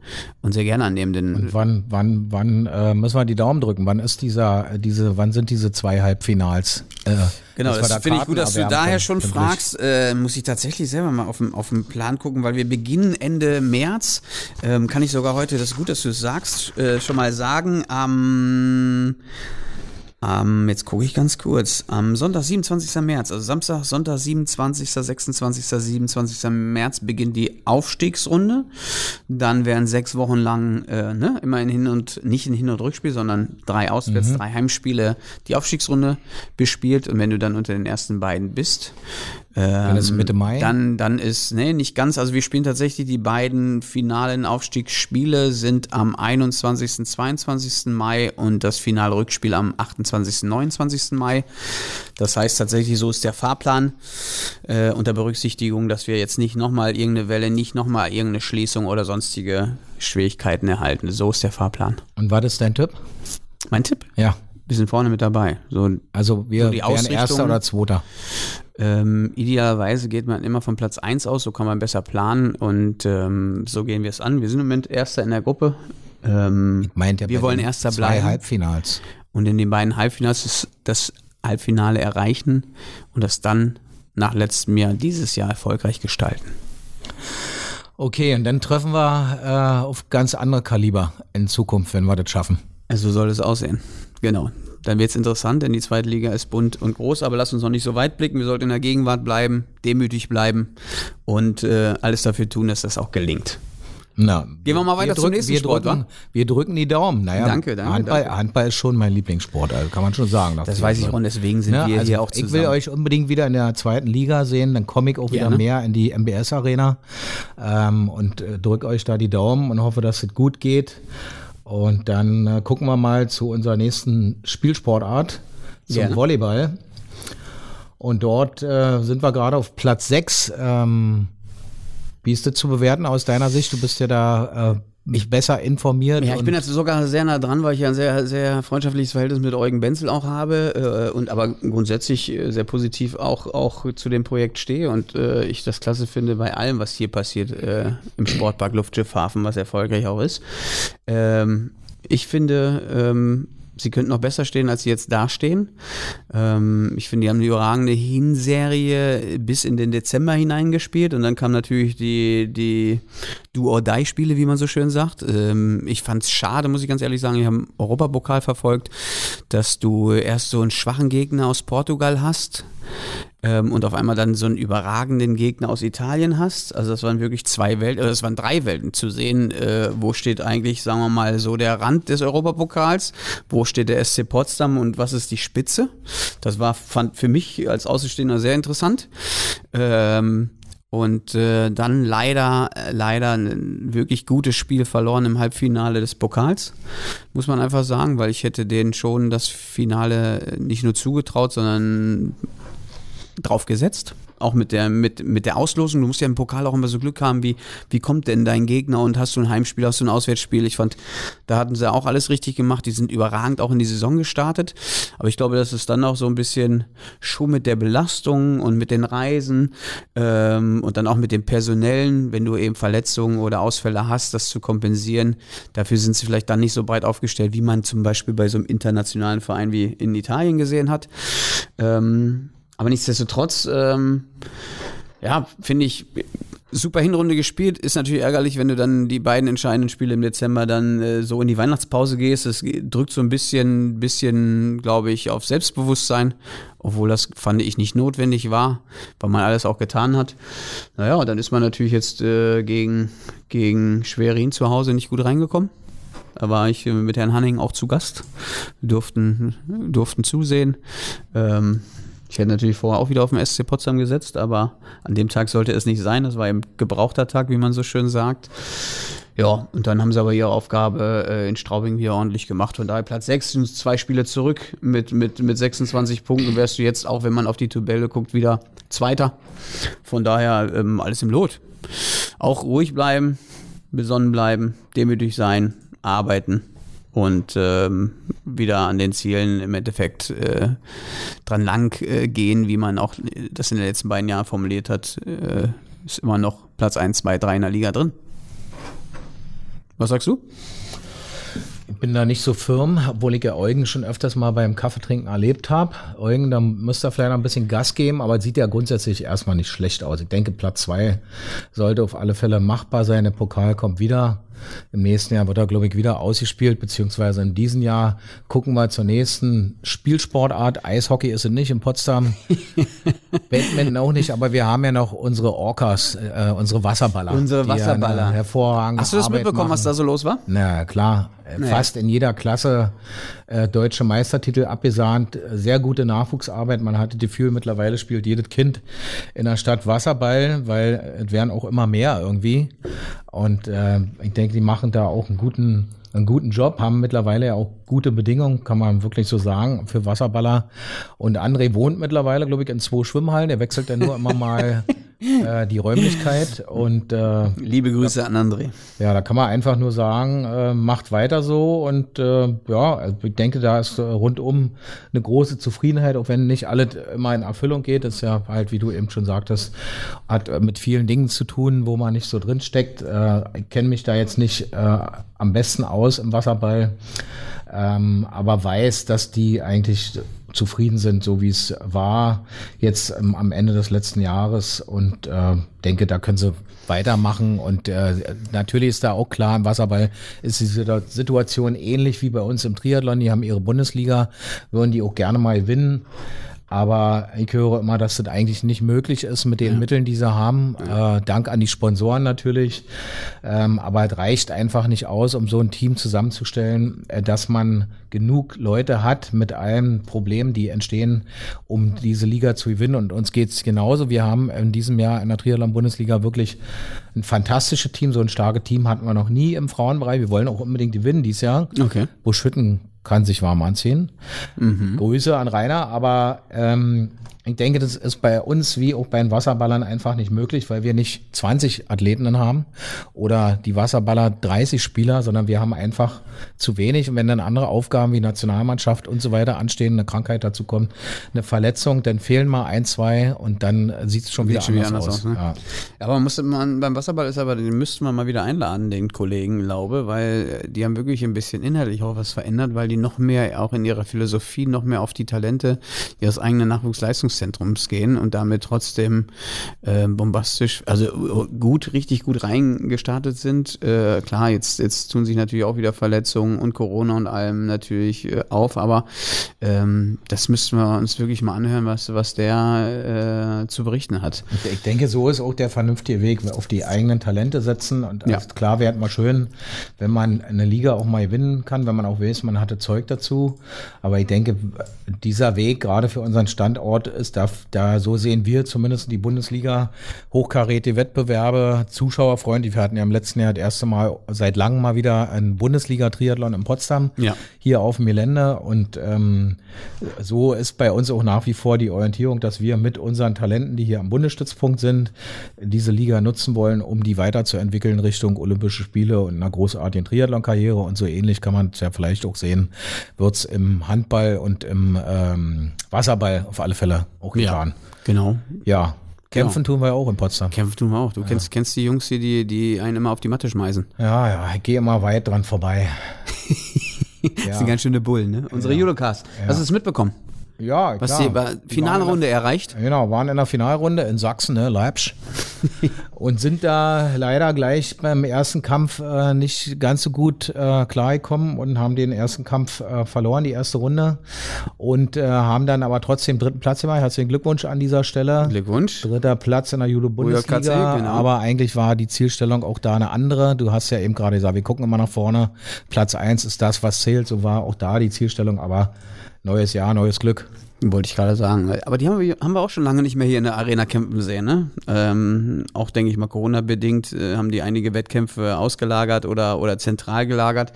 und sehr gerne annehmen. Denn und wann, wann, wann äh, müssen wir die Daumen drücken? Wann ist dieser, diese, wann sind diese zwei Halbfinals? Äh, Genau, das, das finde ich gut, dass du daher schon fragst. Äh, muss ich tatsächlich selber mal auf den, auf den Plan gucken, weil wir beginnen Ende März. Ähm, kann ich sogar heute, das ist gut, dass du es sagst, äh, schon mal sagen. Am Ähm, jetzt gucke ich ganz kurz. Am Sonntag, 27. März, also Samstag, Sonntag, 27., 26., 27. März beginnt die Aufstiegsrunde. Dann werden sechs Wochen lang, äh, ne, immer in Hin- und, nicht in Hin- und Rückspiel, sondern drei Auswärts-, Mhm. drei Heimspiele die Aufstiegsrunde bespielt. Und wenn du dann unter den ersten beiden bist, Dann ist Mitte Mai. dann, dann ist, nee, nicht ganz. Also wir spielen tatsächlich die beiden finalen Aufstiegsspiele sind am 21. 22. Mai und das finale Rückspiel am 28. 29. Mai. Das heißt tatsächlich, so ist der Fahrplan äh, unter Berücksichtigung, dass wir jetzt nicht nochmal irgendeine Welle, nicht nochmal irgendeine Schließung oder sonstige Schwierigkeiten erhalten. So ist der Fahrplan. Und was ist dein Tipp? Mein Tipp? Ja. Wir sind vorne mit dabei. So, Also wir So die wären Erster oder Zweiter. Ähm, idealerweise geht man immer von Platz 1 aus, so kann man besser planen und ähm, so gehen wir es an. Wir sind im Moment Erster in der Gruppe. Ähm, Meint ja wir wollen Erster zwei bleiben Halbfinals. und in den beiden Halbfinals ist das Halbfinale erreichen und das dann nach letztem Jahr dieses Jahr erfolgreich gestalten. Okay, und dann treffen wir äh, auf ganz andere Kaliber in Zukunft, wenn wir das schaffen. Also so soll es aussehen. Genau. Dann wird es interessant, denn die zweite Liga ist bunt und groß, aber lass uns noch nicht so weit blicken. Wir sollten in der Gegenwart bleiben, demütig bleiben und äh, alles dafür tun, dass das auch gelingt. Na, Gehen wir mal weiter zum drücken, nächsten wir Sport, drücken, wa? Wir drücken die Daumen. Naja, Danke, danke, Handball, danke. Handball ist schon mein Lieblingssport, also kann man schon sagen. Das weiß ich auch und deswegen sind Ne, wir also hier auch ich zusammen. will euch unbedingt wieder in der zweiten Liga sehen, dann komme ich auch wieder Gerne. mehr in die MBS-Arena ähm, und äh, drücke euch da die Daumen und hoffe, dass es gut geht. Und dann äh, gucken wir mal zu unserer nächsten Spielsportart, zum Gerne. Volleyball. Und dort äh, sind wir gerade auf Platz 6. Ähm, wie ist das zu bewerten aus deiner Sicht? Du bist ja da äh, besser informiert. Ja, ich bin jetzt sogar sehr nah dran, weil ich ja ein sehr, sehr freundschaftliches Verhältnis mit Eugen Benzel auch habe äh, und aber grundsätzlich äh, sehr positiv auch, auch zu dem Projekt stehe und äh, ich das klasse finde bei allem, was hier passiert äh, im Sportpark Luftschiffhafen, was erfolgreich auch ist. Ähm, ich finde, ähm, sie könnten noch besser stehen, als sie jetzt dastehen. Ähm, ich finde, die haben eine überragende Hinserie bis in den Dezember hineingespielt und dann kam natürlich die, die Do-or-Die-Spiele, wie man so schön sagt. Ähm, ich fand es schade, muss ich ganz ehrlich sagen, ich habe Europapokal verfolgt, dass du erst so einen schwachen Gegner aus Portugal hast ähm, und auf einmal dann so einen überragenden Gegner aus Italien hast. Also das waren wirklich zwei Welten, oder das waren drei Welten zu sehen. Äh, wo steht eigentlich, sagen wir mal, so der Rand des Europapokals? Wo steht der SC Potsdam und was ist die Spitze? Das war, fand für mich als Außenstehender sehr interessant. Ähm, und äh, dann leider, leider ein wirklich gutes Spiel verloren im Halbfinale des Pokals. Muss man einfach sagen, weil ich hätte denen schon das Finale nicht nur zugetraut, sondern drauf gesetzt. Auch mit der, mit, mit der Auslosung. Du musst ja im Pokal auch immer so Glück haben, wie, wie kommt denn dein Gegner und hast du ein Heimspiel, hast du ein Auswärtsspiel. Ich fand, da hatten sie auch alles richtig gemacht. Die sind überragend auch in die Saison gestartet. Aber ich glaube, dass es dann auch so ein bisschen schon mit der Belastung und mit den Reisen ähm, und dann auch mit dem Personellen, wenn du eben Verletzungen oder Ausfälle hast, das zu kompensieren. Dafür sind sie vielleicht dann nicht so breit aufgestellt, wie man zum Beispiel bei so einem internationalen Verein wie in Italien gesehen hat. Ähm, aber nichtsdestotrotz, ähm, ja, finde ich, super Hinrunde gespielt. Ist natürlich ärgerlich, wenn du dann die beiden entscheidenden Spiele im Dezember dann äh, so in die Weihnachtspause gehst. Das drückt so ein bisschen, bisschen, glaube ich, auf Selbstbewusstsein, obwohl das fand ich nicht notwendig war, weil man alles auch getan hat. Naja, dann ist man natürlich jetzt äh, gegen, gegen Schwerin zu Hause nicht gut reingekommen. Da war ich äh, mit Herrn Hanning auch zu Gast. Durften, durften zusehen. Ähm, ich hätte natürlich vorher auch wieder auf den SC Potsdam gesetzt, aber an dem Tag sollte es nicht sein. Das war eben gebrauchter Tag, wie man so schön sagt. Ja, und dann haben sie aber ihre Aufgabe äh, in Straubing wieder ordentlich gemacht. Von daher Platz 6 sind zwei Spiele zurück mit, mit, mit 26 Punkten. Wärst du jetzt, auch wenn man auf die Tabelle guckt, wieder Zweiter. Von daher ähm, alles im Lot. Auch ruhig bleiben, besonnen bleiben, demütig sein, arbeiten und ähm, wieder an den Zielen im Endeffekt äh, dran lang äh, gehen, wie man auch das in den letzten beiden Jahren formuliert hat, äh, ist immer noch Platz 1, 2, 3 in der Liga drin. Was sagst du? Ich bin da nicht so firm, obwohl ich ja Eugen schon öfters mal beim Kaffeetrinken erlebt habe. Eugen, da müsste er vielleicht noch ein bisschen Gas geben, aber sieht ja grundsätzlich erstmal nicht schlecht aus. Ich denke, Platz zwei sollte auf alle Fälle machbar sein. Der Pokal kommt wieder. Im nächsten Jahr wird er, glaube ich, wieder ausgespielt, beziehungsweise in diesem Jahr gucken wir zur nächsten Spielsportart. Eishockey ist es nicht in Potsdam, [LAUGHS] Badminton auch nicht, aber wir haben ja noch unsere Orcas, äh, unsere Wasserballer. Unsere Wasserballer. Hervorragend. Hast du das mitbekommen, was da so los war? Na klar, naja. fast in jeder Klasse äh, deutsche Meistertitel abgesahnt. Sehr gute Nachwuchsarbeit. Man hatte die Gefühl, mittlerweile spielt jedes Kind in der Stadt Wasserball, weil es werden auch immer mehr irgendwie. Und äh, ich denke, die machen da auch einen guten einen guten Job, haben mittlerweile ja auch gute Bedingungen, kann man wirklich so sagen, für Wasserballer. Und André wohnt mittlerweile, glaube ich, in zwei Schwimmhallen. Der wechselt dann nur immer [LAUGHS] mal äh, die Räumlichkeit. Und äh, liebe Grüße da, an André. Ja, da kann man einfach nur sagen, äh, macht weiter so. Und äh, ja, also ich denke, da ist äh, rundum eine große Zufriedenheit, auch wenn nicht alles immer in Erfüllung geht. Das ist ja halt, wie du eben schon sagtest, hat äh, mit vielen Dingen zu tun, wo man nicht so drin steckt. Ich kenne mich da jetzt nicht am besten aus im Wasserball ähm, aber weiß, dass die eigentlich zufrieden sind, so wie es war jetzt ähm, am Ende des letzten Jahres. Und äh, denke, da können sie weitermachen. Und äh, natürlich ist da auch klar, im Wasserball ist die Situation ähnlich wie bei uns im Triathlon, die haben ihre Bundesliga, würden die auch gerne mal gewinnen. Aber ich höre immer, dass das eigentlich nicht möglich ist mit den ja. Mitteln, die sie haben. Ja. Äh, Dank an die Sponsoren natürlich. Ähm, aber es reicht einfach nicht aus, um so ein Team zusammenzustellen, äh, dass man genug Leute hat mit allen Problemen, die entstehen, um diese Liga zu gewinnen. Und uns geht's genauso. Wir haben in diesem Jahr in der Triathlon-Bundesliga wirklich ein fantastisches Team. So ein starkes Team hatten wir noch nie im Frauenbereich. Wir wollen auch unbedingt gewinnen dieses Jahr. Okay. Buschhütten kann sich warm anziehen. Mhm. Grüße an Rainer, aber ähm, ich denke, das ist bei uns wie auch bei den Wasserballern einfach nicht möglich, weil wir nicht 20 Athleten haben oder die Wasserballer 30 Spieler, sondern wir haben einfach zu wenig. Und wenn dann andere Aufgaben wie Nationalmannschaft und so weiter anstehen, eine Krankheit dazu kommt, eine Verletzung, dann fehlen mal ein, zwei und dann sieht es schon wieder anders, anders, aus. aus ne? ja. Aber muss man, beim Wasserball ist aber, den müsste man mal wieder einladen, den Kollegen, glaube, weil die haben wirklich ein bisschen inhaltlich auch was verändert, weil die noch mehr auch in ihrer Philosophie noch mehr auf die Talente ihres eigenen Nachwuchsleistungs Ballungszentrums gehen und damit trotzdem äh, bombastisch, also gut, richtig gut reingestartet sind. Äh, klar, jetzt, jetzt tun sich natürlich auch wieder Verletzungen und Corona und allem natürlich äh, auf, aber ähm, das müssten wir uns wirklich mal anhören, was, was der äh, zu berichten hat. Ich denke, so ist auch der vernünftige Weg, auf die eigenen Talente setzen und ja. klar wäre mal schön, wenn man eine Liga auch mal gewinnen kann, wenn man auch weiß, man hatte Zeug dazu. Aber ich denke, dieser Weg gerade für unseren Standort ist da, da so sehen wir zumindest die Bundesliga hochkarätige Wettbewerbe, zuschauerfreundlich. Wir hatten ja im letzten Jahr das erste Mal seit langem mal wieder ein Bundesliga-Triathlon in Potsdam, ja. hier auf dem Gelände. Und ähm, so ist bei uns auch nach wie vor die Orientierung, dass wir mit unseren Talenten, die hier am Bundesstützpunkt sind, diese Liga nutzen wollen, um die weiterzuentwickeln Richtung Olympische Spiele und einer großartigen Triathlon-Karriere. Und so ähnlich kann man es ja vielleicht auch sehen, wird es im Handball und im ähm, Wasserball auf alle Fälle auch getan. Ja, genau. Ja. Kämpfen genau. tun wir ja auch in Potsdam. Kämpfen tun wir auch. Du ja. kennst, kennst die Jungs, die, die einen immer auf die Matte schmeißen. Ja, ja, ich gehe immer weit dran vorbei. [LAUGHS] das sind ganz schöne Bullen, ne? Unsere ja. Judocast. Hast du es mitbekommen? Ja, Was klar. die Finalrunde erreicht? Genau, waren in der Finalrunde in Sachsen, ne, Leipzig. [LAUGHS] und sind da leider gleich beim ersten Kampf äh, nicht ganz so gut äh, klargekommen und haben den ersten Kampf äh, verloren, die erste Runde. Und äh, haben dann aber trotzdem dritten Platz gemacht. Herzlichen Glückwunsch an dieser Stelle. Glückwunsch. Dritter Platz in der Judo-Bundesliga. Genau. Aber eigentlich war die Zielstellung auch da eine andere. Du hast ja eben gerade gesagt, wir gucken immer nach vorne. Platz eins ist das, was zählt. So war auch da die Zielstellung. Aber neues Jahr, neues Glück. Wollte ich gerade sagen. Aber die haben wir, haben wir auch schon lange nicht mehr hier in der Arena campen sehen. Ne? Ähm, auch, denke ich mal, Corona-bedingt äh, haben die einige Wettkämpfe ausgelagert oder, oder zentral gelagert.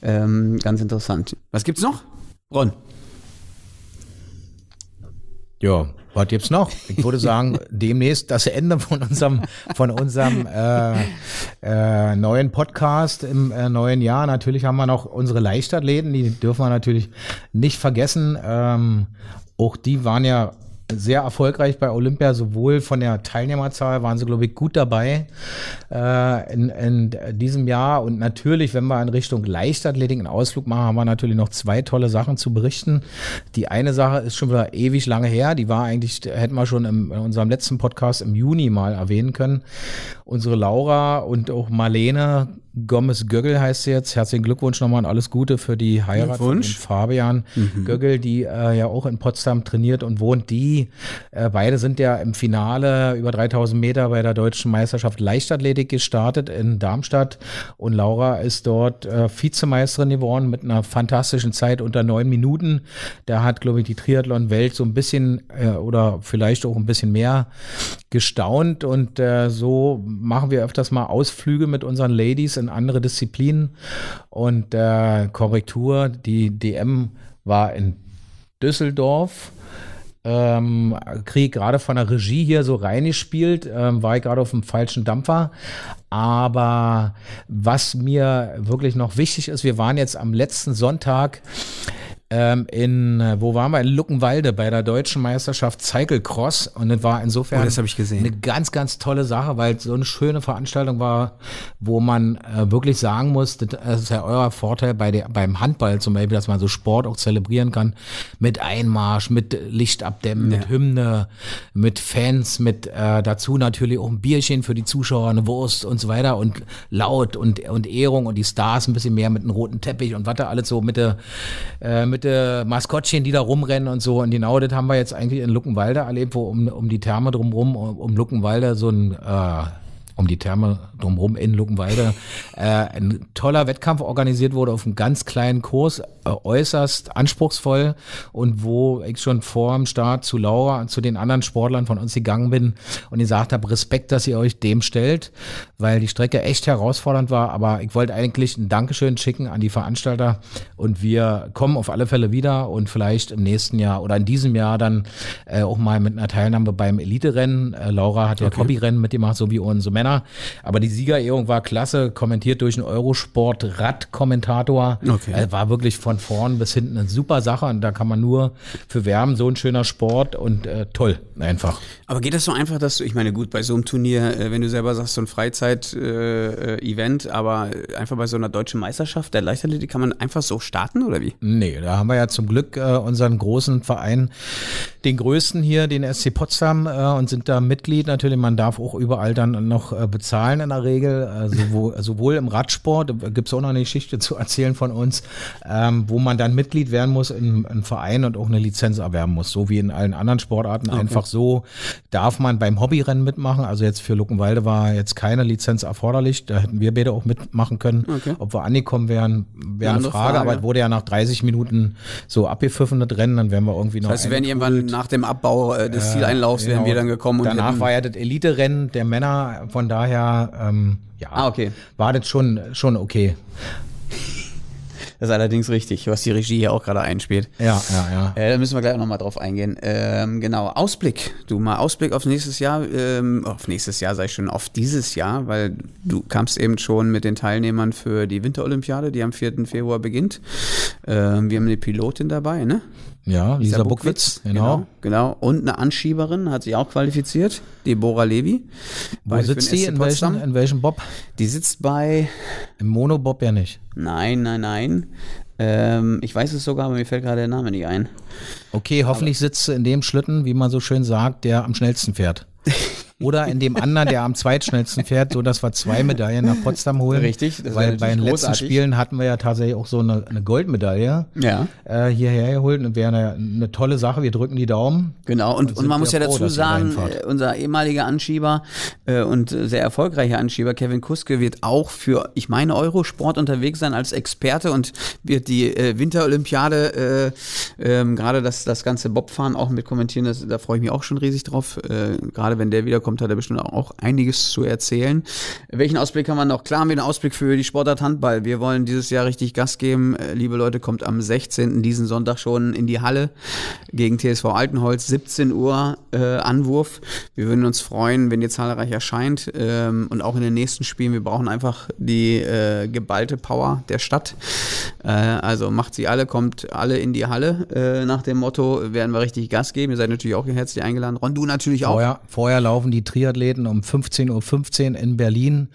Ähm, ganz interessant. Was gibt's noch? Ron. Ja, was gibt's noch? Ich würde sagen, [LAUGHS] demnächst das Ende von unserem, von unserem äh, äh, neuen Podcast im äh, neuen Jahr. Natürlich haben wir noch unsere Leichtathleten, die dürfen wir natürlich nicht vergessen. Ähm, auch die waren ja sehr erfolgreich bei Olympia, sowohl von der Teilnehmerzahl waren sie, glaube ich, gut dabei äh, in, in diesem Jahr. Und natürlich, wenn wir in Richtung Leichtathletik einen Ausflug machen, haben wir natürlich noch zwei tolle Sachen zu berichten. Die eine Sache ist schon wieder ewig lange her, die war eigentlich, hätten wir schon im, in unserem letzten Podcast im Juni mal erwähnen können. Unsere Laura und auch Marlene Gomez Göggel heißt sie jetzt. Herzlichen Glückwunsch nochmal und alles Gute für die Heirat von. Fabian Göggel, die äh, ja auch in Potsdam trainiert und wohnt. Die äh, beide sind ja im Finale über 3000 Meter bei der deutschen Meisterschaft Leichtathletik gestartet in Darmstadt und Laura ist dort äh, Vizemeisterin geworden mit einer fantastischen Zeit unter neun Minuten. Da hat, glaube ich, die Triathlon-Welt so ein bisschen äh, oder vielleicht auch ein bisschen mehr gestaunt und äh, so machen wir öfters mal Ausflüge mit unseren Ladies in andere Disziplinen und äh, Korrektur, die DM war in Düsseldorf. Ähm, krieg gerade von der Regie hier so reingespielt, ähm, war ich gerade auf dem falschen Dampfer. Aber was mir wirklich noch wichtig ist, wir waren jetzt am letzten Sonntag ähm, in, äh, wo waren wir? In Luckenwalde bei der deutschen Meisterschaft Cyclecross und das war insofern Oh, das hab ich gesehen. eine ganz, ganz tolle Sache, weil es so eine schöne Veranstaltung war, wo man äh, wirklich sagen muss, das ist ja euer Vorteil bei der, beim Handball zum Beispiel, dass man so Sport auch zelebrieren kann mit Einmarsch, mit Lichtabdämmen, mit Hymne, mit Fans, mit äh, dazu natürlich auch ein Bierchen für die Zuschauer, eine Wurst und so weiter und laut und, und Ehrung und die Stars ein bisschen mehr mit einem roten Teppich und was da alles so mit der, äh, mit der Maskottchen, die da rumrennen und so. Und genau das haben wir jetzt eigentlich in Luckenwalde erlebt, wo um, um die Therme drumrum, um, um Luckenwalde so ein äh, um die Therme drumherum in Luckenwalde äh, ein toller Wettkampf organisiert wurde auf einem ganz kleinen Kurs, äh, äußerst anspruchsvoll und wo ich schon vor dem Start zu Laura und zu den anderen Sportlern von uns gegangen bin und gesagt habe, Respekt, dass ihr euch dem stellt, weil die Strecke echt herausfordernd war, aber ich wollte eigentlich ein Dankeschön schicken an die Veranstalter und wir kommen auf alle Fälle wieder und vielleicht im nächsten Jahr oder in diesem Jahr dann äh, auch mal mit einer Teilnahme beim Elite-Rennen. Äh, Laura hat ja Hobbyrennen mitgemacht, so wie unsere Männer. Aber die Siegerehrung war klasse, kommentiert durch einen Eurosport-Rad-Kommentator. Okay. Äh, war wirklich von vorn bis hinten eine super Sache und da kann man nur für werben. So ein schöner Sport und äh, toll, einfach. Aber geht das so einfach, dass du, ich meine, gut, bei so einem Turnier, äh, wenn du selber sagst, so ein Freizeit-Event, aber einfach bei so einer deutschen Meisterschaft der Leichtathletik kann man einfach so starten oder wie? Nee, da haben wir ja zum Glück äh, unseren großen Verein, den größten hier, den SC Potsdam, äh, und sind da Mitglied. Natürlich, man darf auch überall dann noch äh, bezahlen in der Regel, äh, sowohl, [LAUGHS] sowohl im Radsport, da gibt's auch noch eine Geschichte zu erzählen von uns, ähm, wo man dann Mitglied werden muss im, im Verein und auch eine Lizenz erwerben muss, so wie in allen anderen Sportarten. Einfach so darf man beim Hobbyrennen mitmachen. Also jetzt für Luckenwalde war jetzt keine Lizenz erforderlich, da hätten wir beide auch mitmachen können. Okay. Ob wir angekommen wären, wäre eine Frage, Frage. aber es wurde ja nach 30 Minuten so abgepfiffen, das Rennen, dann wären wir irgendwie noch Das heißt, wir werden irgendwann nach dem Abbau äh, des Zieleinlaufs wären wir dann gekommen und Danach hätten- war ja das Elite-Rennen der Männer, von daher, ähm, ja, Ah, okay. war das schon, schon okay. Das ist allerdings richtig, was die Regie hier auch gerade einspielt. Ja, ja, ja. Äh, da müssen wir gleich auch nochmal drauf eingehen. Ähm, genau, Ausblick. Du mal Ausblick auf nächstes Jahr, ähm, auf nächstes Jahr sei ich schon, auf dieses Jahr, weil du kamst eben schon mit den Teilnehmern für die Winterolympiade, die am 4. Februar beginnt. Ähm, wir haben eine Pilotin dabei, ne? Ja, Lisa, Buckwitz, genau. genau. Genau. Und eine Anschieberin hat sich auch qualifiziert, Deborah Levi. Wo sitzt die? In welchem, in welchem Bob? Die sitzt bei Im Monobob ja nicht. Nein, nein, nein. Ähm, ich weiß es sogar, aber mir fällt gerade der Name nicht ein. Okay, hoffentlich sitzt sie in dem Schlitten, wie man so schön sagt, der am schnellsten fährt. [LAUGHS] Oder in dem anderen, der am zweitschnellsten fährt, so dass wir zwei Medaillen nach Potsdam holen. Richtig, Weil bei den natürlich letzten großartig. Spielen hatten wir ja tatsächlich auch so eine, eine Goldmedaille Ja. äh, hierher geholt und wäre eine, eine tolle Sache. Wir drücken die Daumen. Genau, und, und man muss ja froh, dazu sagen, äh, unser ehemaliger Anschieber äh, und sehr erfolgreicher Anschieber Kevin Kuske wird auch für, ich meine, Eurosport unterwegs sein als Experte und wird die äh, Winterolympiade, äh, ähm, gerade das, das ganze Bobfahren auch mit kommentieren, das, da freue ich mich auch schon riesig drauf. Äh, gerade wenn der wiederkommt, hat er bestimmt auch einiges zu erzählen. Welchen Ausblick haben wir noch? Klar haben wir einen Ausblick für die Sportart Handball. Wir wollen dieses Jahr richtig Gas geben. Äh, liebe Leute, kommt am 16. diesen Sonntag schon in die Halle gegen TSV Altenholz, 17 Uhr äh, Anwurf. Wir würden uns freuen, wenn ihr zahlreich erscheint ähm, und auch in den nächsten Spielen. Wir brauchen einfach die äh, geballte Power der Stadt. Äh, also macht sie alle, kommt alle in die Halle. Äh, nach dem Motto werden wir richtig Gas geben. Ihr seid natürlich auch herzlich eingeladen. Ron, du natürlich auch. Vorher, vorher laufen die die Triathleten um 15.15 Uhr 15 in Berlin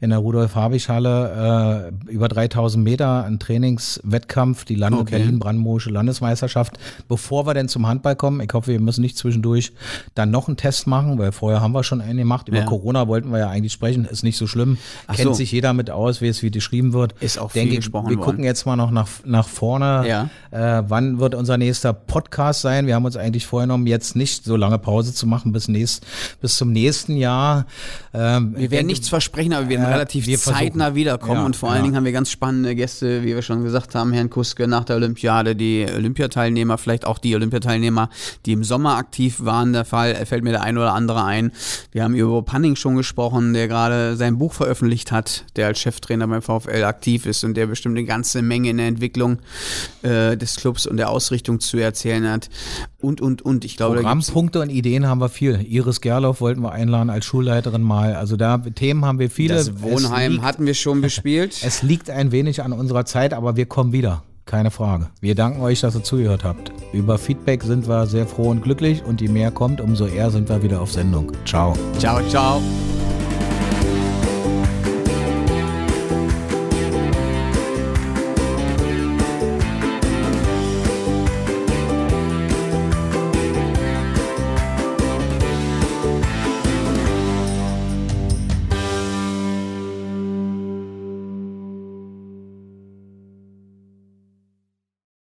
in der Rudolf-Habich-Halle äh, über 3000 Meter, ein Trainingswettkampf, die Lande Okay. Berlin-Brandenburgische Landesmeisterschaft. Bevor wir denn zum Handball kommen, ich hoffe, wir müssen nicht zwischendurch dann noch einen Test machen, weil vorher haben wir schon einen gemacht. Über Ja. Corona wollten wir ja eigentlich sprechen, ist nicht so schlimm. Ach Kennt so. sich jeder mit aus, wie es wie geschrieben wird. Ist auch viel Denke ich, gesprochen Wir worden. gucken jetzt mal noch nach, nach vorne. Ja. Äh, wann wird unser nächster Podcast sein? Wir haben uns eigentlich vorgenommen, jetzt nicht so lange Pause zu machen bis, nächst, bis zum nächsten Jahr. Ähm, Wir werden nichts versprechen, aber wir werden Äh, relativ wir zeitnah wiederkommen. Ja, und vor allen ja. Dingen haben wir ganz spannende Gäste, wie wir schon gesagt haben, Herrn Kuske nach der Olympiade, die Olympiateilnehmer, vielleicht auch die Olympiateilnehmer, die im Sommer aktiv waren. Der Fall äh, fällt mir der ein oder andere ein. Wir haben über Panning schon gesprochen, der gerade sein Buch veröffentlicht hat, der als Cheftrainer beim VfL aktiv ist und der bestimmt eine ganze Menge in der Entwicklung äh, des Clubs und der Ausrichtung zu erzählen hat. Und, und, und. Ich glaube, Programmpunkte und Ideen haben wir viel. Iris Gerloff wollten wir einladen als Schulleiterin mal. Also da Themen haben wir viele. das Wohnheim liegt, hatten wir schon [LAUGHS] bespielt. es liegt ein wenig an unserer Zeit, aber wir kommen wieder. Keine Frage. Wir danken euch, dass ihr zugehört habt. Über Feedback sind wir sehr froh und glücklich und je mehr kommt, umso eher sind wir wieder auf Sendung. Ciao. ciao, ciao.